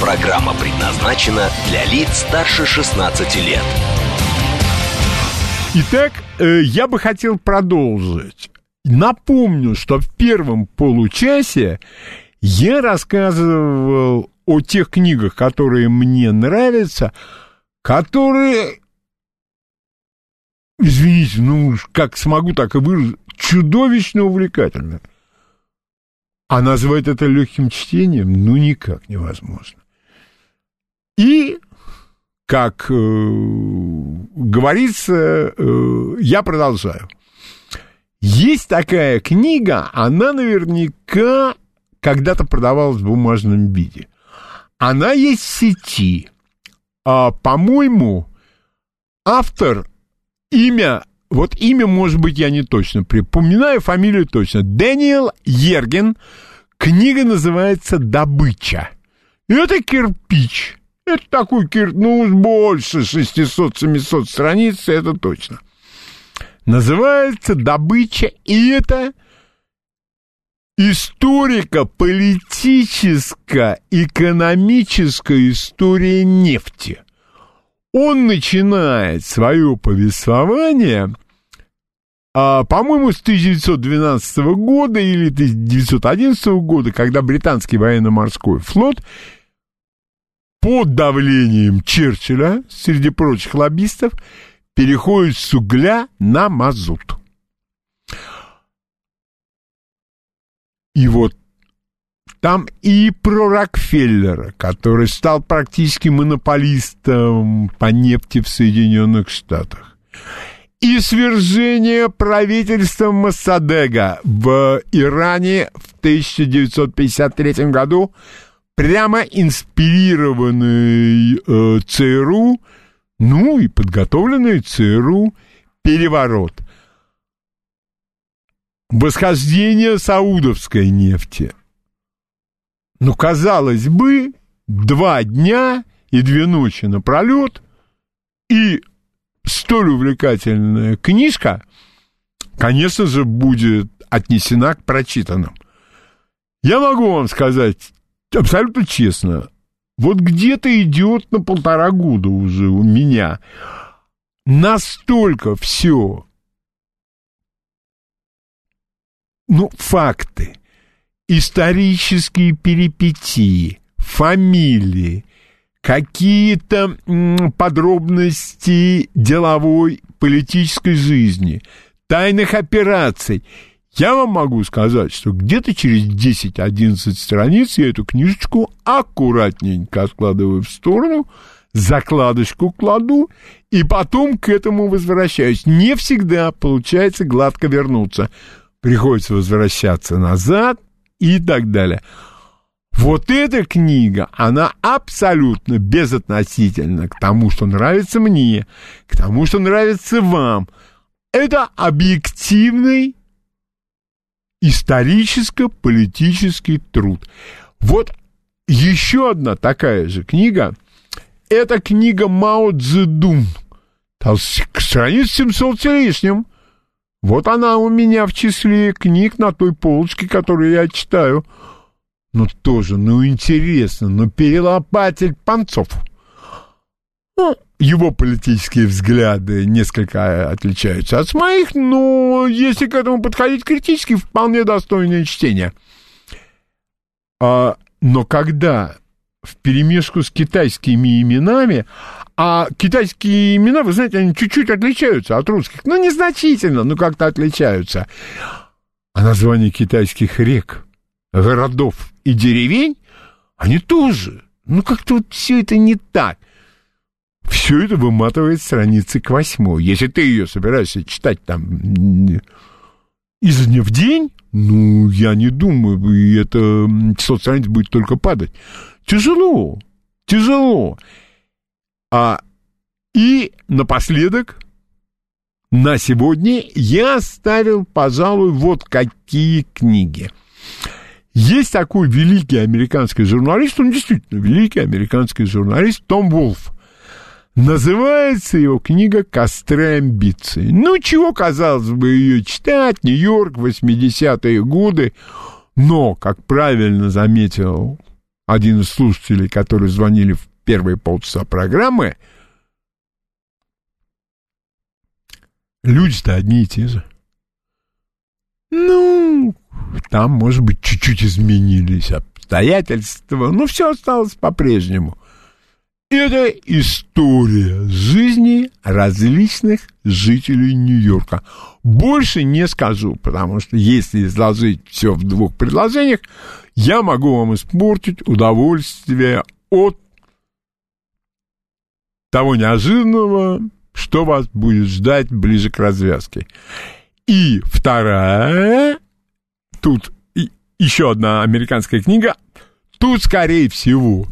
Программа предназначена для лиц старше 16 лет. Итак, э, я бы хотел продолжить. Напомню, что в первом получасе я рассказывал о тех книгах, которые мне нравятся, которые извините, ну как смогу, так и выразить, чудовищно увлекательно. А назвать это легким чтением, ну, никак невозможно. И, как э, говорится, э, я продолжаю. Есть такая книга, она наверняка когда-то продавалась в бумажном виде. Она есть в сети. А, по-моему, автор, имя, вот имя, может быть, я не точно припоминаю, фамилию точно. Дэниел Ерген. Книга называется «Добыча». Это кирпич. Это такой кир, ну уж больше 600-700 страниц, это точно. Называется «Добыча», и это историко-политическая история нефти. Он начинает свое повествование, а, по-моему, с 1912 года или 1911 года, когда британский военно-морской флот под давлением Черчилля, среди прочих лоббистов, переходит с угля на мазут. И вот там и про Рокфеллера, который стал практически монополистом по нефти в Соединенных Штатах. И свержение правительства Массадега в Иране в 1953 году, прямо инспирированный э, ЦРУ, ну и подготовленный ЦРУ переворот – восхождение саудовской нефти. Ну, казалось бы, два дня и две ночи напролет, и столь увлекательная книжка, конечно же, будет отнесена к прочитанным. Я могу вам сказать абсолютно честно, вот где-то идет на полтора года уже у меня настолько все ну, факты, исторические перипетии, фамилии, какие-то подробности деловой политической жизни, тайных операций. Я вам могу сказать, что где-то через 10-11 страниц я эту книжечку аккуратненько откладываю в сторону, закладочку кладу и потом к этому возвращаюсь. Не всегда получается гладко вернуться приходится возвращаться назад и так далее. Вот эта книга, она абсолютно безотносительна к тому, что нравится мне, к тому, что нравится вам. Это объективный историческо-политический труд. Вот еще одна такая же книга, это книга Мао Цзэдун, страниц 700 с лишним, вот она у меня в числе книг на той полочке, которую я читаю. Ну, тоже, ну, интересно, ну, перелопатель Панцов. Ну, его политические взгляды несколько отличаются от моих, но если к этому подходить критически, вполне достойное чтение. А, но когда в перемешку с китайскими именами, а китайские имена, вы знаете, они чуть-чуть отличаются от русских, ну, незначительно, но как-то отличаются. А названия китайских рек, городов и деревень, они тоже. Ну, как-то вот все это не так. Все это выматывает страницы к восьмой. Если ты ее собираешься читать там изо дня в день, ну, я не думаю, и это число страниц будет только падать. Тяжело, тяжело. А, и напоследок, на сегодня я оставил, пожалуй, вот какие книги. Есть такой великий американский журналист, он действительно великий американский журналист, Том Волф. Называется его книга «Костры амбиций». Ну, чего, казалось бы, ее читать, Нью-Йорк, 80-е годы. Но, как правильно заметил один из слушателей, которые звонили в первые полчаса программы, люди-то одни и те же. Ну, там, может быть, чуть-чуть изменились обстоятельства, но все осталось по-прежнему. Это история жизни различных жителей Нью-Йорка. Больше не скажу, потому что если изложить все в двух предложениях, я могу вам испортить удовольствие от того неожиданного, что вас будет ждать ближе к развязке. И вторая, тут еще одна американская книга, тут, скорее всего,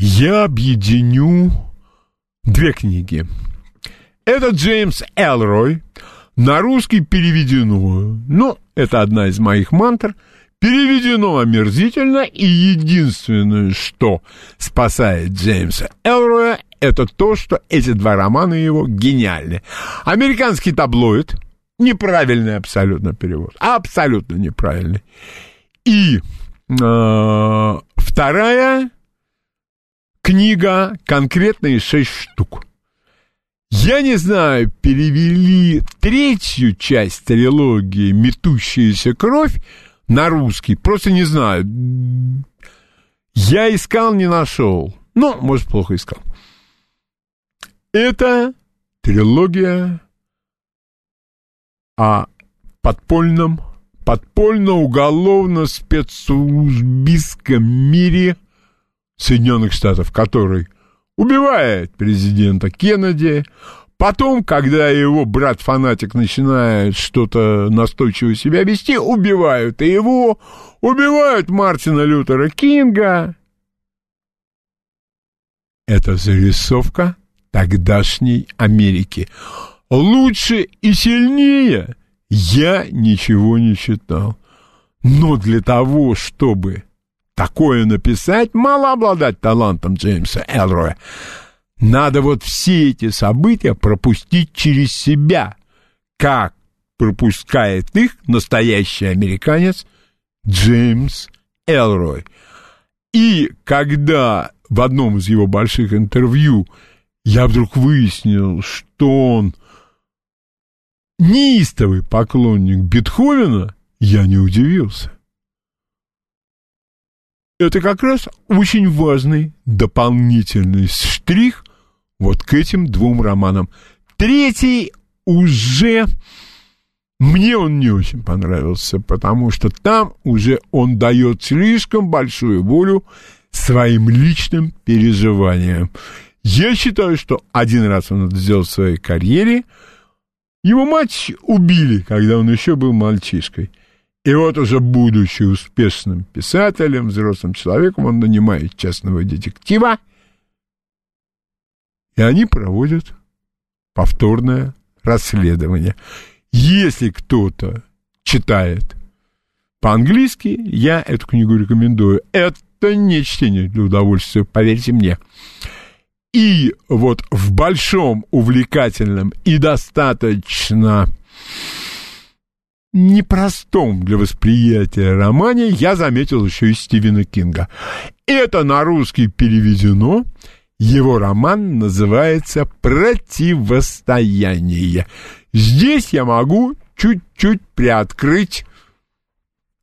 я объединю две книги. Это Джеймс Элрой, на русский переведено, ну, это одна из моих мантр, переведено омерзительно, и единственное, что спасает Джеймса Элроя, это то, что эти два романа его гениальны. Американский таблоид, неправильный абсолютно перевод, абсолютно неправильный. И э, вторая книга, конкретные шесть штук. Я не знаю, перевели третью часть трилогии «Метущаяся кровь» на русский, просто не знаю. Я искал, не нашел. Ну, может, плохо искал. Это трилогия о подпольном, подпольно-уголовно-спецслужбистском мире – Соединенных Штатов, который убивает президента Кеннеди, Потом, когда его брат-фанатик начинает что-то настойчиво себя вести, убивают и его, убивают Мартина Лютера Кинга. Это зарисовка тогдашней Америки. Лучше и сильнее я ничего не читал. Но для того, чтобы такое написать, мало обладать талантом Джеймса Элроя. Надо вот все эти события пропустить через себя, как пропускает их настоящий американец Джеймс Элрой. И когда в одном из его больших интервью я вдруг выяснил, что он неистовый поклонник Бетховена, я не удивился. Это как раз очень важный дополнительный штрих вот к этим двум романам. Третий уже... Мне он не очень понравился, потому что там уже он дает слишком большую волю своим личным переживаниям. Я считаю, что один раз он это сделал в своей карьере. Его мать убили, когда он еще был мальчишкой. И вот уже будучи успешным писателем, взрослым человеком, он нанимает частного детектива, и они проводят повторное расследование. Если кто-то читает по-английски, я эту книгу рекомендую. Это не чтение для удовольствия, поверьте мне. И вот в большом, увлекательном и достаточно непростом для восприятия романе я заметил еще и Стивена Кинга. Это на русский переведено. Его роман называется «Противостояние». Здесь я могу чуть-чуть приоткрыть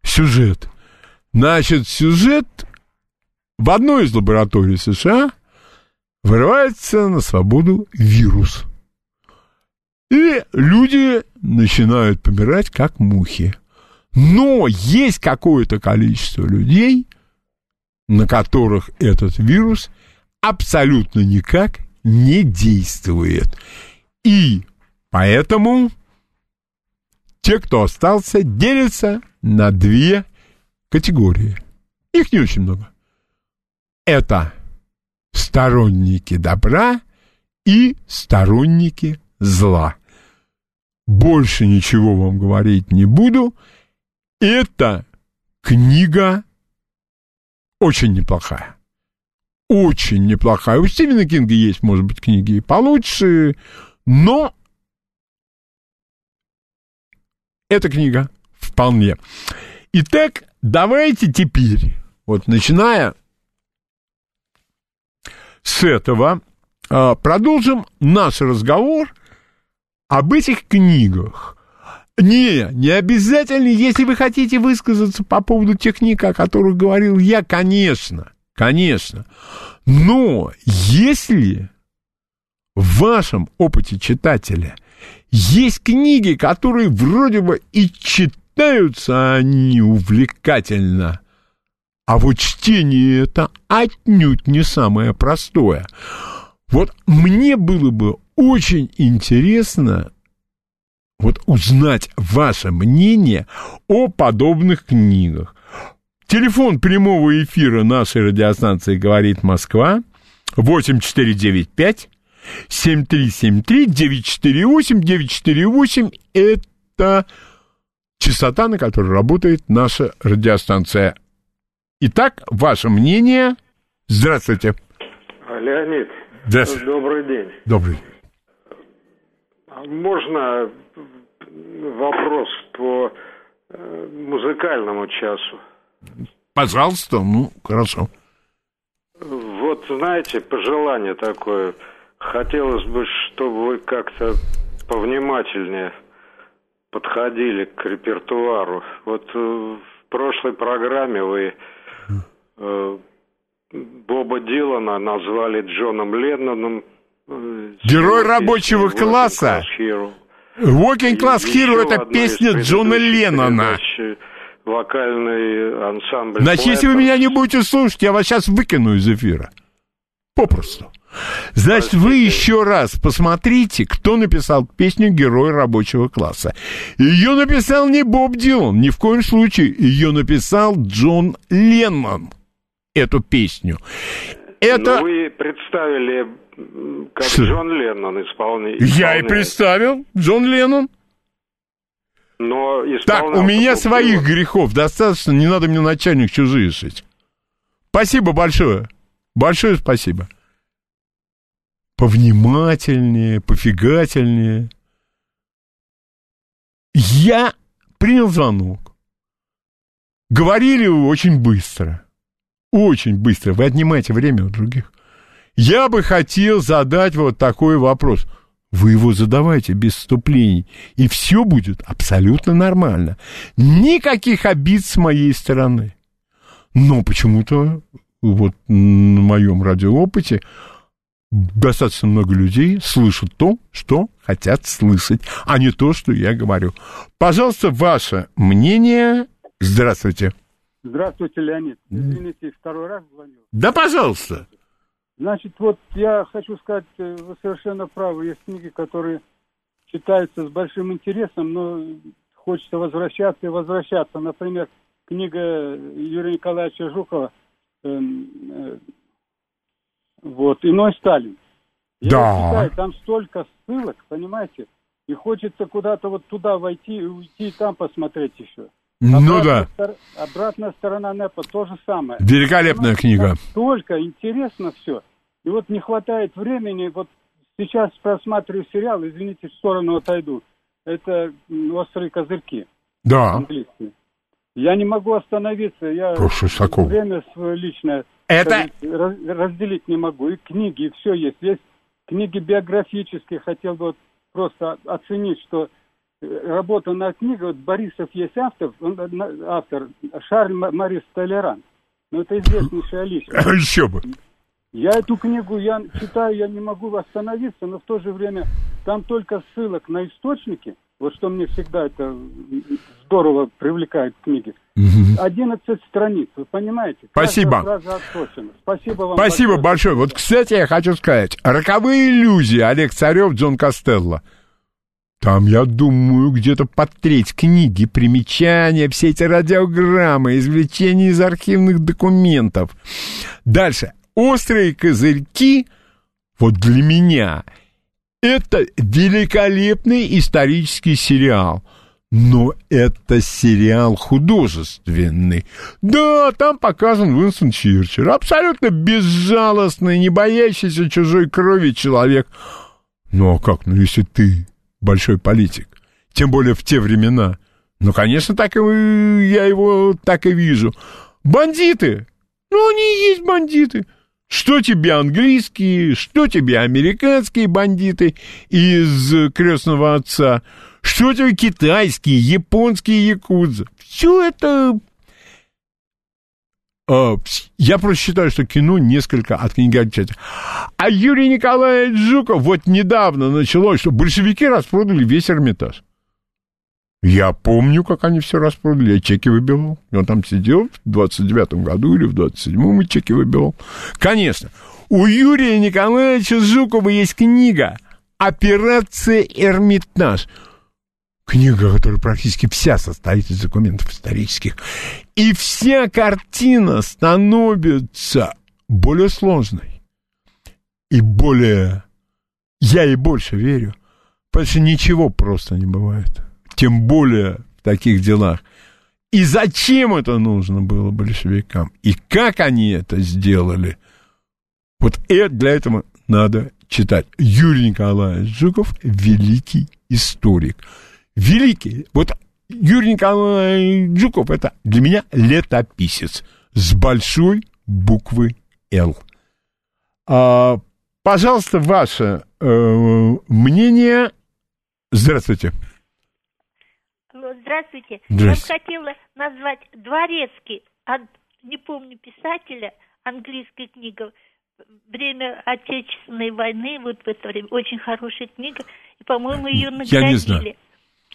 сюжет. Значит, сюжет в одной из лабораторий США вырывается на свободу вирус – и люди начинают помирать, как мухи. Но есть какое-то количество людей, на которых этот вирус абсолютно никак не действует. И поэтому те, кто остался, делятся на две категории. Их не очень много. Это сторонники добра и сторонники зла. Больше ничего вам говорить не буду. Это книга очень неплохая. Очень неплохая. У Стивена Кинга есть, может быть, книги и получше, но эта книга вполне. Итак, давайте теперь, вот начиная с этого, а, продолжим наш разговор об этих книгах. Не, не обязательно, если вы хотите высказаться по поводу тех книг, о которых говорил я, конечно, конечно. Но если в вашем опыте читателя есть книги, которые вроде бы и читаются они увлекательно, а вот чтение это отнюдь не самое простое. Вот мне было бы очень интересно вот узнать ваше мнение о подобных книгах. Телефон прямого эфира нашей радиостанции «Говорит Москва» 8495 7373 948 948 это частота, на которой работает наша радиостанция. Итак, ваше мнение. Здравствуйте. Леонид, Здравствуйте. добрый день. Добрый день. А Можно вопрос по э, музыкальному часу? Пожалуйста, ну, хорошо. Вот знаете, пожелание такое. Хотелось бы, чтобы вы как-то повнимательнее подходили к репертуару. Вот э, в прошлой программе вы э, Боба Дилана назвали Джоном Ленноном. Э, Герой рабочего класса. «Working Class Hero». Это песня Джона Леннона. э, Вокальный ансамбль. Значит, если вы меня не будете слушать, я вас сейчас выкину из эфира. Попросту. Значит, вы еще раз посмотрите, кто написал песню «Герой рабочего класса». Ее написал не Боб Дилан, ни в коем случае. Ее написал Джон Леннон, эту песню. Это... Ну, вы представили, как Что? Джон Леннон исполняет. Я и представил, Джон Леннон. Но Так, у меня своих Дилан. грехов достаточно, не надо мне начальник чужие шить. Спасибо большое. Большое спасибо. Повнимательнее, пофигательнее. Я принял звонок. Говорили очень быстро. Очень быстро. Вы отнимаете время у других. Я бы хотел задать вот такой вопрос. Вы его задавайте без вступлений, и все будет абсолютно нормально. Никаких обид с моей стороны. Но почему-то вот на моем радиоопыте достаточно много людей слышат то, что хотят слышать, а не то, что я говорю. Пожалуйста, ваше мнение. Здравствуйте. Здравствуйте, Леонид. Извините, второй раз звоню. Да, пожалуйста. Значит, вот я хочу сказать, э, вы совершенно правы. Есть книги, которые читаются с большим интересом, но хочется возвращаться и возвращаться. Например, книга Юрия Николаевича Жукова эм, э, вот, «Иной Сталин». Я Да. читаю, там столько ссылок, понимаете? И хочется куда-то вот туда войти и уйти, и там посмотреть еще. Ну да. стор- Обратная сторона НЭПа то же самое. Великолепная книга. Столько интересно все. И вот не хватает времени. Вот сейчас просматриваю сериал, извините, в сторону отойду. Это «Острые козырьки» Да. английские. Я не могу остановиться. Я время свое личное Это- раз- разделить не могу. И книги, и все есть. Есть книги биографические. Хотел бы вот просто оценить, что работа над книгой, вот Борисов есть автор, он, э, на- автор Шарль Ма- Марис Толеран. Ну, это известнейшая личность. Еще бы. Я эту книгу я читаю, я не могу остановиться, но в то же время там только ссылок на источники, вот что мне всегда это здорово привлекает в книге. 11 страниц, вы понимаете? Спасибо. Спасибо вам Спасибо большое. Вот, кстати, я хочу сказать, роковые иллюзии Олег Царев, Джон Костелло. Там, я думаю, где-то под треть книги, примечания, все эти радиограммы, извлечения из архивных документов. Дальше. Острые козырьки, вот для меня, это великолепный исторический сериал. Но это сериал художественный. Да, там показан Уинстон Черчилль. Абсолютно безжалостный, не боящийся чужой крови человек. Ну а как, ну если ты большой политик, тем более в те времена, ну, конечно, так и я его так и вижу. Бандиты, ну, они и есть бандиты. Что тебе английские, что тебе американские бандиты из крестного отца, что тебе китайские, японские якудзы. Все это Я просто считаю, что кино несколько от книги отличается. А Юрий Николаевич Жуков вот недавно началось, что большевики распродали весь Эрмитаж. Я помню, как они все распродали, я чеки выбивал. Он там сидел в 29-м году или в 27-м и чеки выбивал. Конечно, у Юрия Николаевича Жукова есть книга «Операция Эрмитаж». Книга, которая практически вся состоит из документов исторических. И вся картина становится более сложной и более... Я и больше верю, потому что ничего просто не бывает. Тем более в таких делах. И зачем это нужно было большевикам? И как они это сделали? Вот это, для этого надо читать. Юрий Николаевич Жуков – великий историк. Великий. Вот Юрий Николаевич Жуков – это для меня летописец с большой буквы «Л». А, пожалуйста, ваше э, мнение. Здравствуйте. Здравствуйте. Здравствуйте. Я бы хотела назвать Дворецкий, от, не помню писателя, английская книга «Время Отечественной войны», вот в это время, очень хорошая книга, и, по-моему, ее наградили. Я не знаю.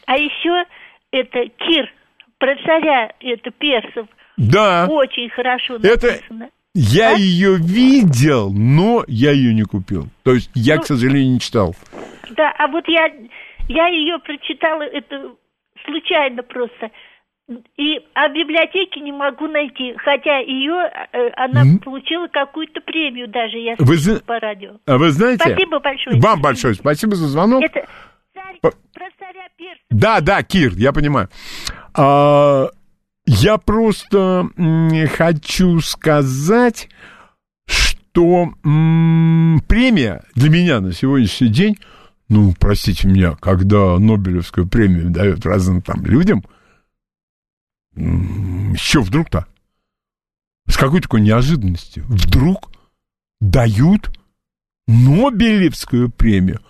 А еще это Кир, про царя, это Персов, Да, очень хорошо Это- написано. я А? ее видел, но я ее не купил. То есть я, Ну, к сожалению, не читал. Да, а вот я, я ее прочитала, это случайно просто. И, а в библиотеке не могу найти, хотя ее, э, она М. получила какую-то премию даже, я слышала по радио. А вы знаете... Спасибо большое. Вам большое спасибо за звонок. Это По- про царя Перса. Да, да, Кир, я понимаю. А, я просто хочу сказать, что м, премия для меня на сегодняшний день, ну, простите меня, когда Нобелевскую премию дают разным там людям, м, что вдруг-то? С какой такой неожиданностью? Вдруг дают Нобелевскую премию.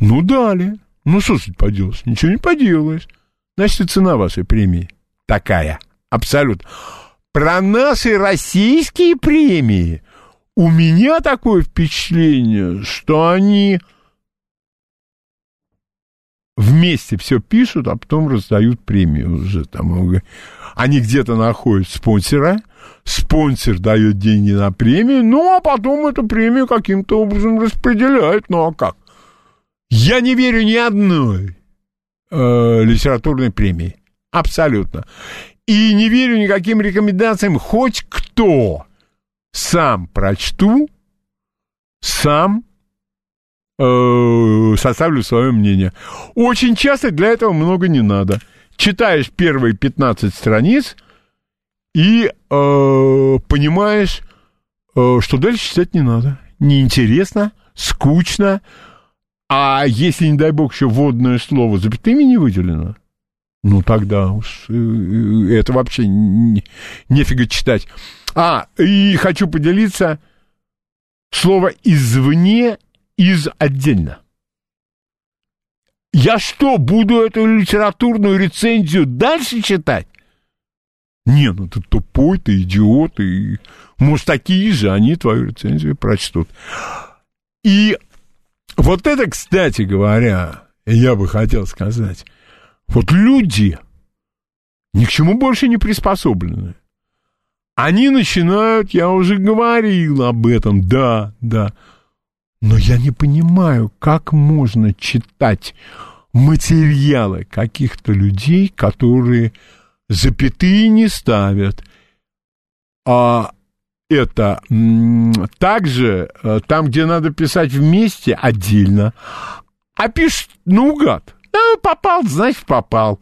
Ну, дали. Ну, что ж поделаешь? Ничего не поделаешь. Значит, и цена вашей премии такая. Абсолютно. Про наши российские премии у меня такое впечатление, что они вместе все пишут, а потом раздают премию уже там. Они где-то находят спонсора, спонсор дает деньги на премию, ну, а потом эту премию каким-то образом распределяют. Ну, а как? Я не верю ни одной э, литературной премии. Абсолютно. И не верю никаким рекомендациям. Хоть кто сам прочту, сам э, составлю свое мнение. Очень часто для этого много не надо. Читаешь первые 15 страниц и э, понимаешь, э, что дальше читать не надо. Неинтересно, скучно. А если, не дай бог, еще вводное слово запятыми не выделено, ну тогда уж э, э, это вообще не- нефига читать. А, и хочу поделиться слово «извне» из «отдельно». Я что, буду эту литературную рецензию дальше читать? Не, ну ты тупой, ты идиот, и, может, такие же они твою рецензию прочтут. И вот это, кстати говоря, я бы хотел сказать, вот люди ни к чему больше не приспособлены. Они начинают, я уже говорил об этом, да, да, но я не понимаю, как можно читать материалы каких-то людей, которые запятые не ставят, а это также э, там, где надо писать вместе, отдельно, а пишет наугад. Да, попал, значит, попал.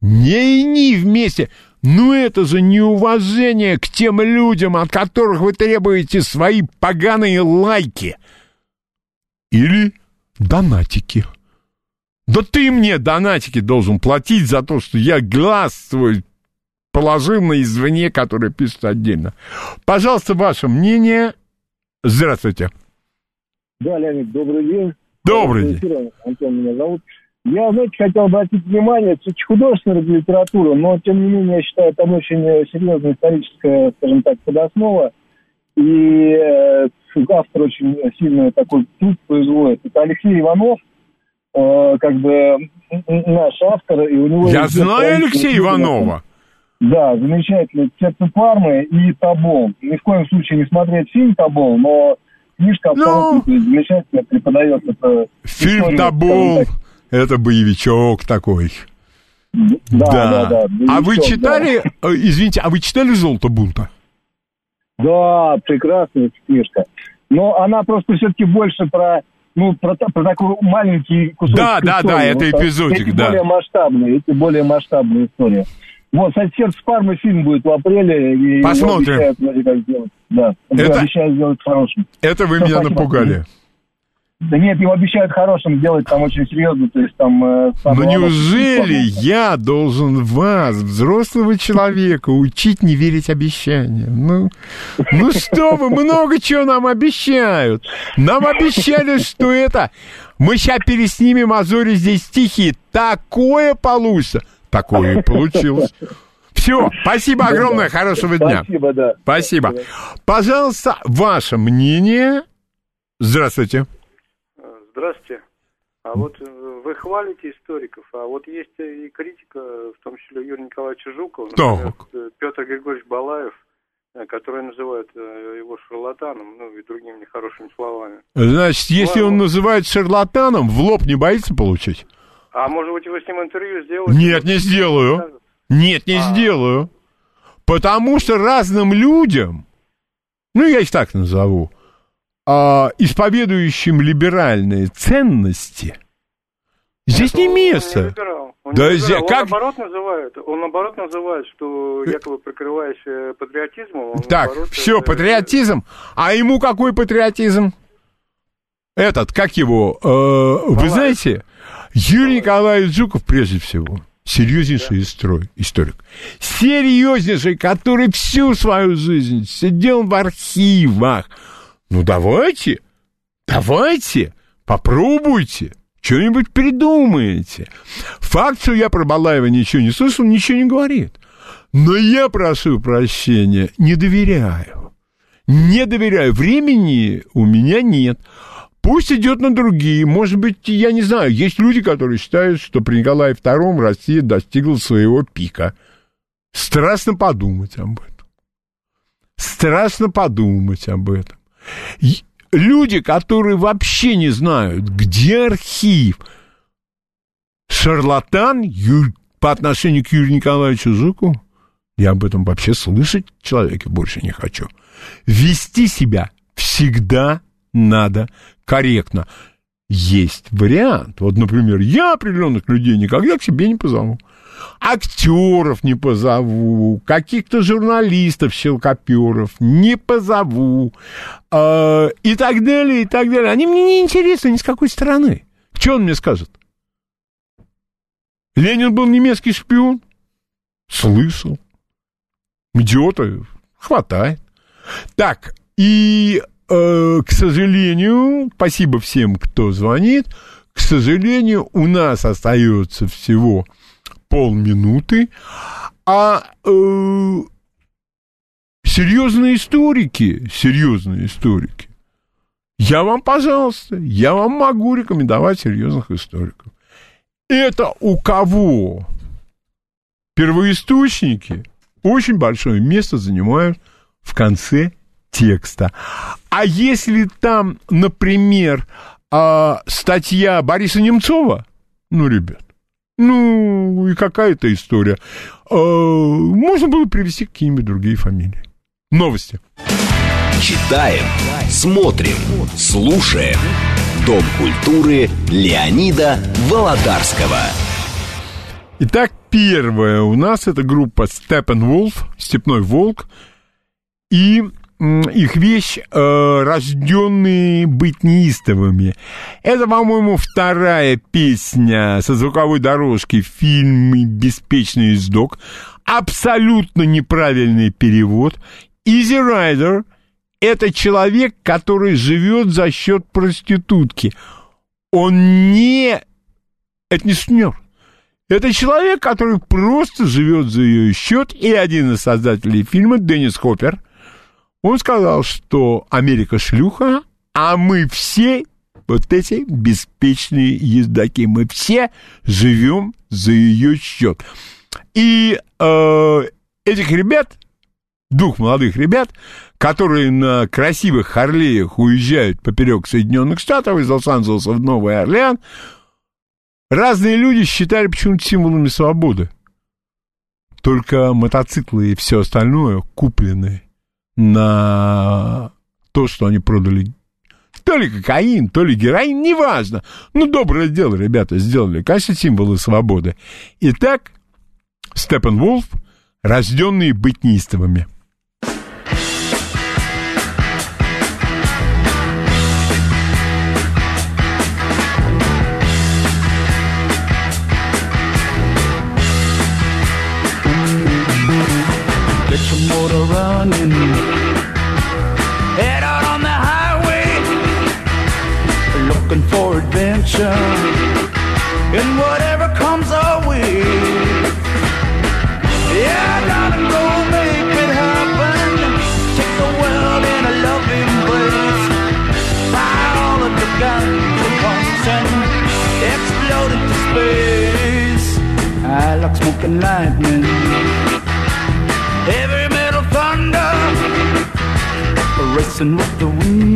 Не и не вместе. Ну, это же неуважение к тем людям, от которых вы требуете свои поганые лайки. Или донатики. Да ты мне донатики должен платить за то, что я глаз свой положил на извне, который пишет отдельно. Пожалуйста, ваше мнение. Здравствуйте. Да, Леонид, добрый день. Добрый день. Эфира. Антон меня зовут. Я, знаете, хотел обратить внимание, это художественная литература, но, тем не менее, я считаю, там очень э, серьезная историческая, скажем так, подоснова. И э, автор очень сильный такой труд производит. Это Алексей Иванов, э, как бы наш автор. И у него Я знаю Алексея Иванова. Да, замечательный. «Сердце Пармы» и «Табол». Ни в коем случае не смотреть фильм «Табол», но книжка абсолютно ну, замечательно преподает это. Фильм «Табол» — это боевичок такой. Да, да, да. да боевичок, а вы читали, да. Э, извините, а вы читали «Золото бунта»? Да, прекрасная книжка. Но она просто все-таки больше про ну, про, про такой маленький кусок Да, да, да, это эпизодик, эти да. более масштабные, эти более масштабные истории. Вот, «Сердце Пармы» фильм будет в апреле. И Посмотрим. Обещают, как сделать. Да, это... обещают сделать хорошим. Это вы Все, меня спасибо. напугали. Да нет, его обещают хорошим делать там очень серьезно, то есть там... Э, Но неужели я должен вас, взрослого человека, учить не верить обещаниям? Ну, ну что вы, много чего нам обещают. Нам обещали, что это... Мы сейчас переснимем Азори здесь тихие. Такое получится. Такое и получилось. Все, спасибо огромное, хорошего дня. Спасибо, да. Спасибо. Пожалуйста, ваше мнение. Здравствуйте. Здравствуйте. А вот э, вы хвалите историков, а вот есть и критика, в том числе Юрия Николаевича Жукова, например, э, Петр Григорьевич Балаев, э, которые называют его шарлатаном, ну и другими нехорошими словами. Значит, если ну, он называет шарлатаном, в лоб не боится получить? А может быть, вы с ним интервью сделаете? Нет, не сделаю. Нет, не а. сделаю. Потому что разным людям, ну, я их так назову, а, исповедующим либеральные ценности, здесь Нет, не место. Не либерал. Он, да, не либерал. он как... наоборот называет, он наоборот называет, что якобы прикрываясь э, патриотизмом. Он так, наоборот, все, это... патриотизм. А ему какой патриотизм? Этот, как его, э, вы знаете, Юрий Николаевич Жуков прежде всего серьезнейший да. историк. Серьезнейший, который всю свою жизнь сидел в архивах, ну давайте, давайте, попробуйте, что-нибудь придумаете. Факт, что я про Балаева ничего не слышал, ничего не говорит. Но я прошу прощения, не доверяю. Не доверяю. Времени у меня нет. Пусть идет на другие. Может быть, я не знаю, есть люди, которые считают, что при Николае II Россия достигла своего пика. Страшно подумать об этом. Страшно подумать об этом люди, которые вообще не знают, где архив, шарлатан по отношению к Юрию Николаевичу Жуку, я об этом вообще слышать человеке больше не хочу. Вести себя всегда надо корректно. Есть вариант. Вот, например, я определенных людей никогда к себе не позову актеров не позову, каких-то журналистов, щелкоперов не позову, э, и так далее, и так далее. Они мне не интересны ни с какой стороны. Что он мне скажет? Ленин был немецкий шпион? Слышал. Идиота хватает. Так, и, э, к сожалению, спасибо всем, кто звонит, к сожалению, у нас остается всего полминуты, а э, серьезные историки, серьезные историки, я вам, пожалуйста, я вам могу рекомендовать серьезных историков. Это у кого? Первоисточники очень большое место занимают в конце текста. А если там, например, а, статья Бориса Немцова, ну, ребят, ну, и какая-то история. А, можно было привести какие-нибудь другие фамилии. Новости. Читаем, смотрим, слушаем. Дом культуры Леонида Володарского. Итак, первое у нас это группа Steppenwolf, Степной волк. И их вещь э, «Рожденные быть неистовыми». Это, по-моему, вторая песня со звуковой дорожки в фильме «Беспечный издок». Абсолютно неправильный перевод. Изи Райдер – это человек, который живет за счет проститутки. Он не Это не сутенер. Это человек, который просто живет за ее счет, и один из создателей фильма, Деннис Хоппер, он сказал, что Америка шлюха, а мы все вот эти беспечные ездаки, мы все живем за ее счет. И э, этих ребят, двух молодых ребят, которые на красивых Харлеях уезжают поперек Соединенных Штатов из Лос-Анджелеса в Новый Орлеан, разные люди считали почему-то символами свободы. Только мотоциклы и все остальное куплены на то, что они продали то ли кокаин, то ли героин, неважно. Ну, доброе дело ребята сделали. Конечно, символы свободы. Итак, Степан Вулф, рожденные быть неистовыми. Running. Adventure. And whatever comes our way. Yeah, I gotta go make it happen. Take the world in a loving embrace. Fire all of the guns at once and explode into space. I like smoking lightning. Heavy metal thunder Racing with the wind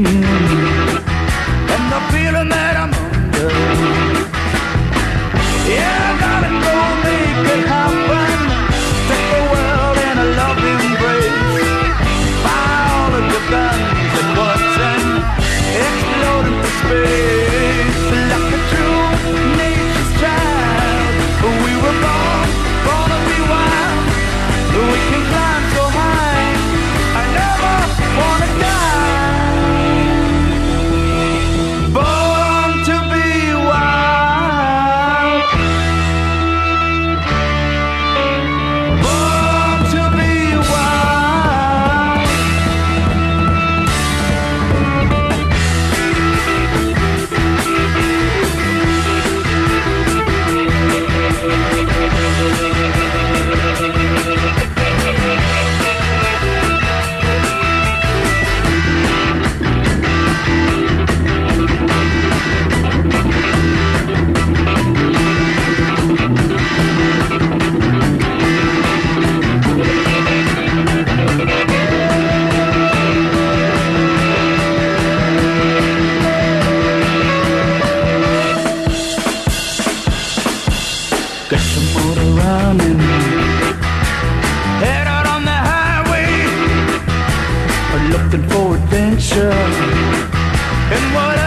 motor running. Head out on the highway, looking for adventure. And whatever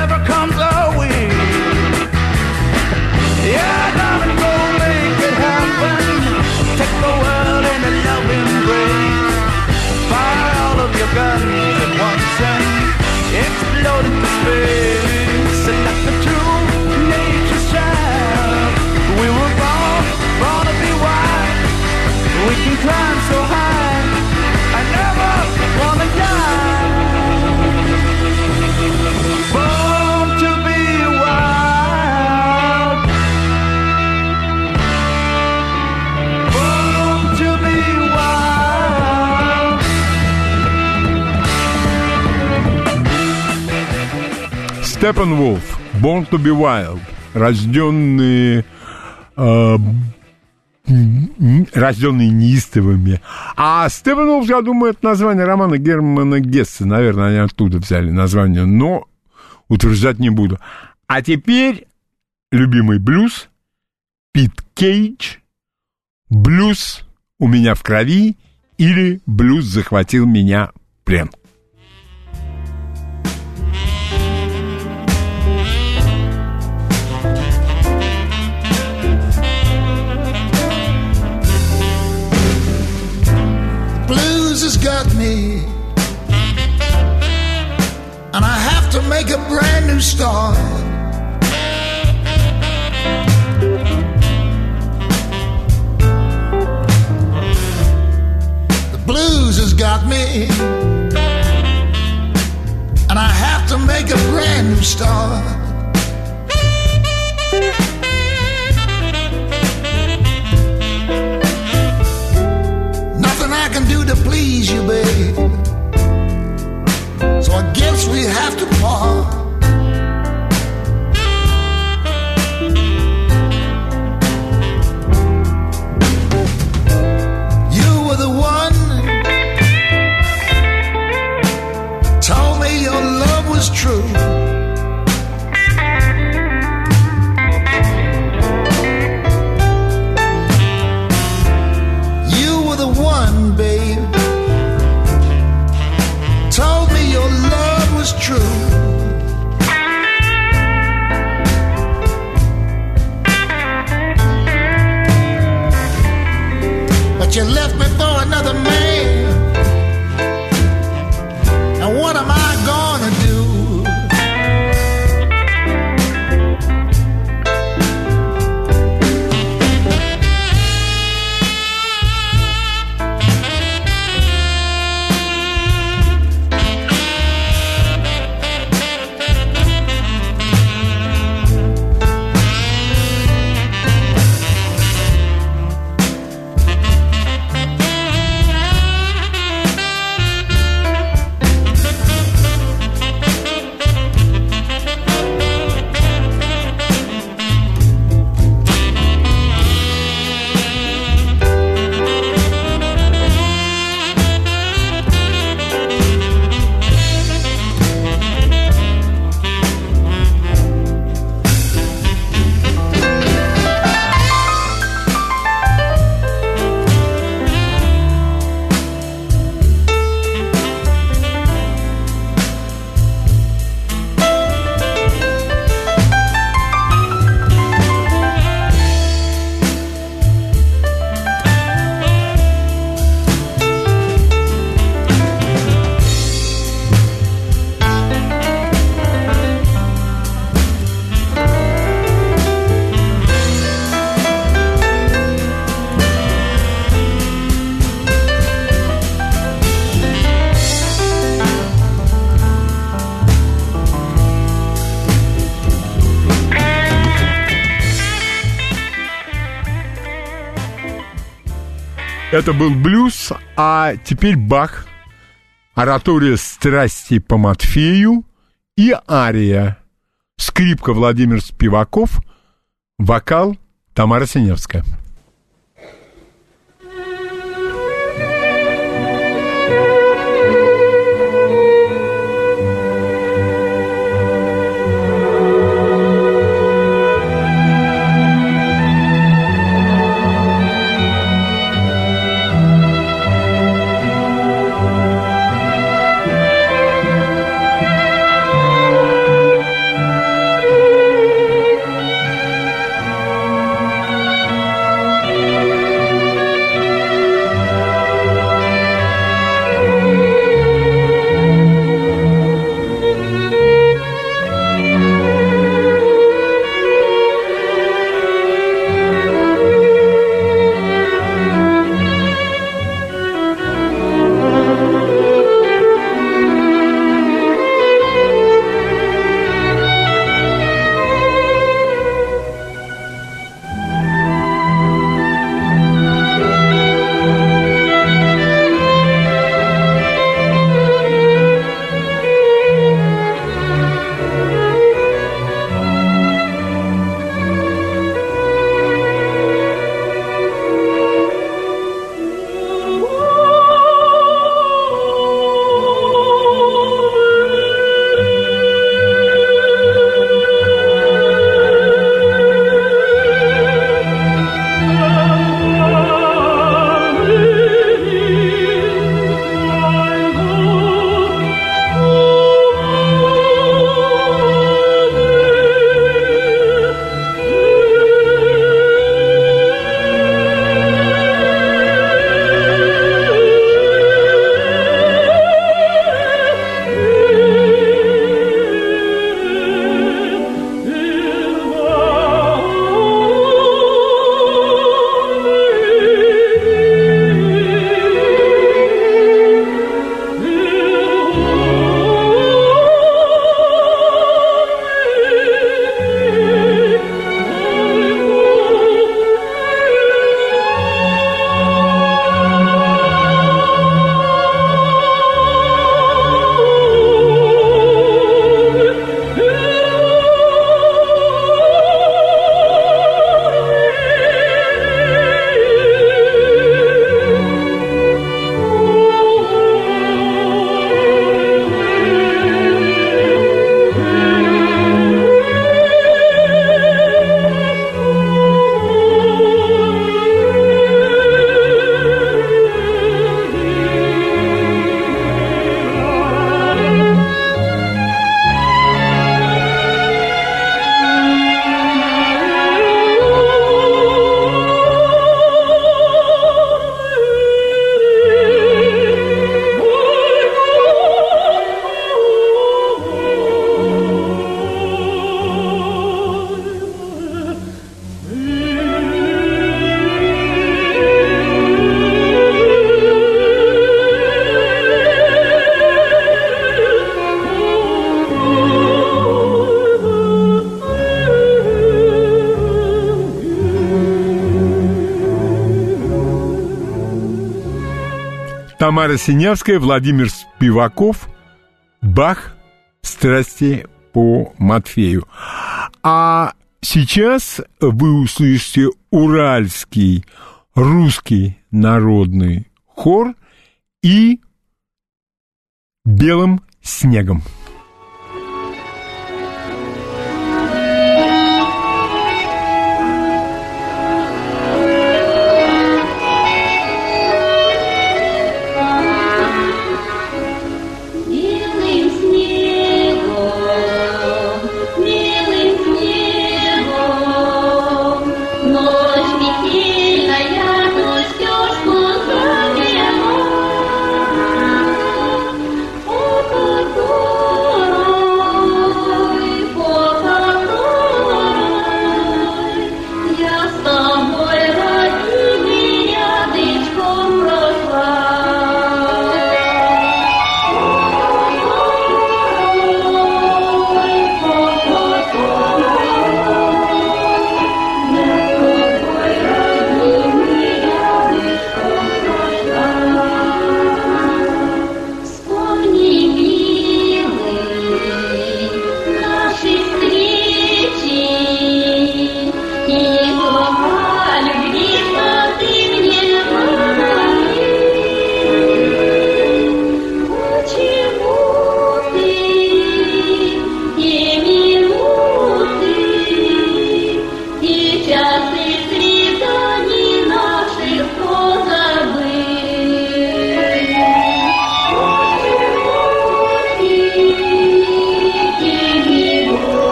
Степан Волф, Born to be Wild, рожденные э, рожденные неистовыми. А Степан Волф, я думаю, это название романа Германа Гесса. Наверное, они оттуда взяли название, но утверждать не буду. А теперь любимый блюз, Пит Кейдж, блюз у меня в крови или блюз захватил меня в плен. Got me. And I have to make a brand new start. The blues has got me. And I have to make a brand new start. Can do to please you, babe. So I guess we have to part. Это был блюз, а теперь Бах, оратория страсти по Матфею и ария. Скрипка Владимир Спиваков, вокал Тамара Синевская. Тамара Синявская, Владимир Спиваков, Бах, страсти по Матфею. А сейчас вы услышите уральский русский народный хор и белым снегом.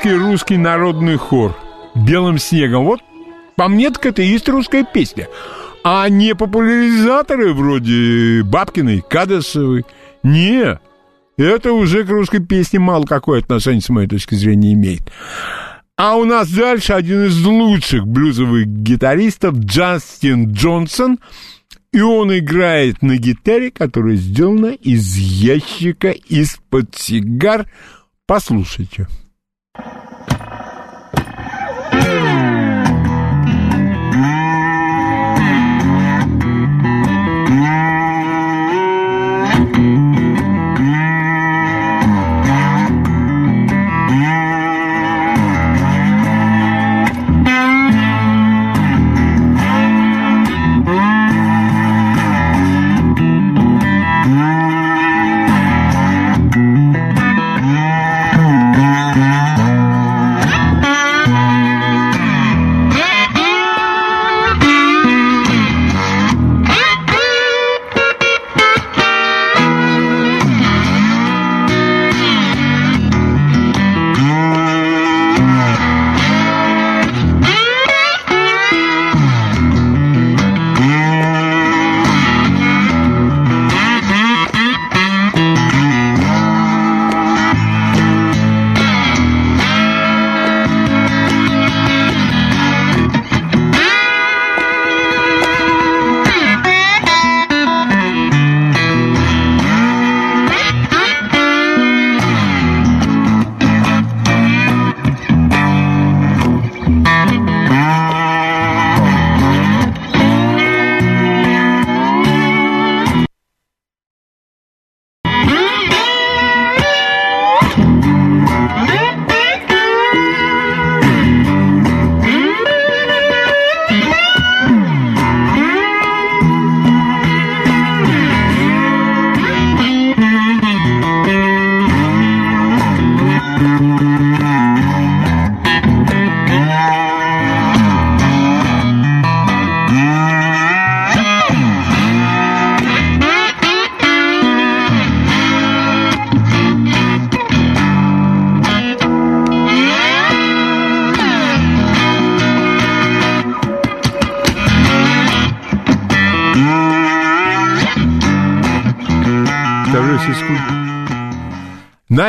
Уральский русский народный хор «Белым снегом». Вот по мне так это и есть русская песня. А не популяризаторы вроде Бабкиной, Кадасовой. Не, это уже к русской песне мало какое отношение, с моей точки зрения, имеет. А у нас дальше один из лучших блюзовых гитаристов Джастин Джонсон. И он играет на гитаре, которая сделана из ящика из-под сигар. Послушайте. you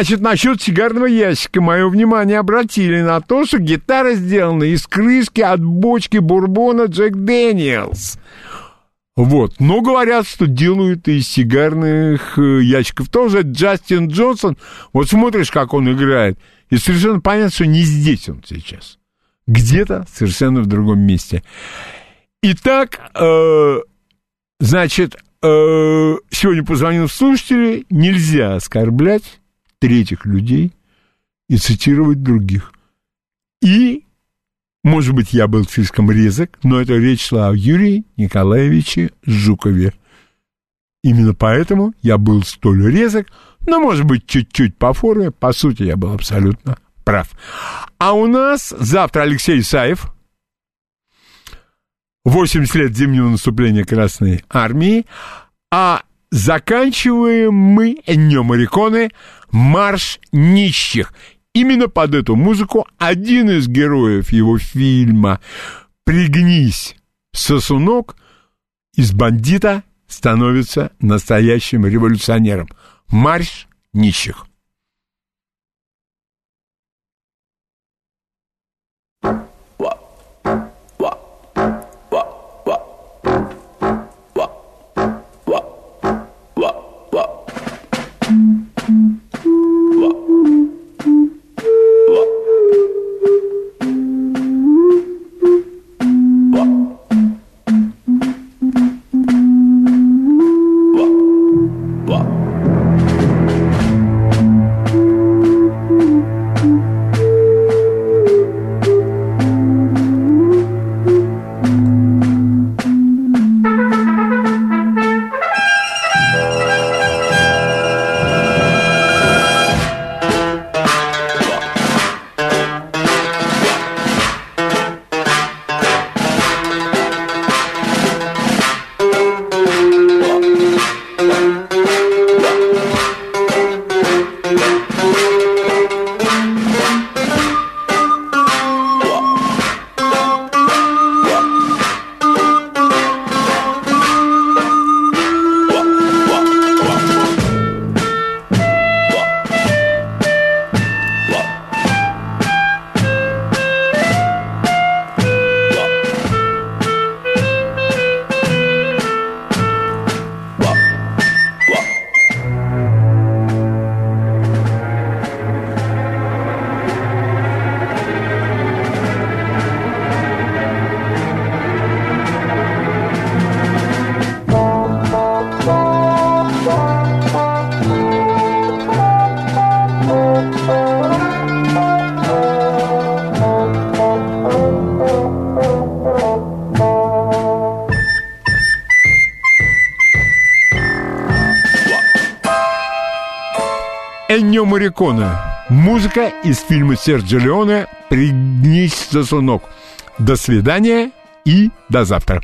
Значит, насчет сигарного ящика мое внимание обратили на то, что гитара сделана из крышки от бочки бурбона Джек Дэниелс. Вот. Но говорят, что делают из сигарных э, ящиков тоже. Джастин Джонсон, вот смотришь, как он играет, и совершенно понятно, что не здесь он сейчас. Где-то совершенно в другом месте. Итак, э, значит, э, сегодня позвонил слушатели, нельзя оскорблять третьих людей и цитировать других. И, может быть, я был слишком резок, но это речь шла о Юрии Николаевиче Жукове. Именно поэтому я был столь резок, но, может быть, чуть-чуть по форме, по сути, я был абсолютно прав. А у нас завтра Алексей Исаев, 80 лет зимнего наступления Красной Армии, а заканчиваем мы Эньо Мариконе «Марш нищих». Именно под эту музыку один из героев его фильма «Пригнись, сосунок» из бандита становится настоящим революционером. Марш нищих. Морриконе. Музыка из фильма Серджио Леоне «Пригнись, сосунок». До свидания и до завтра.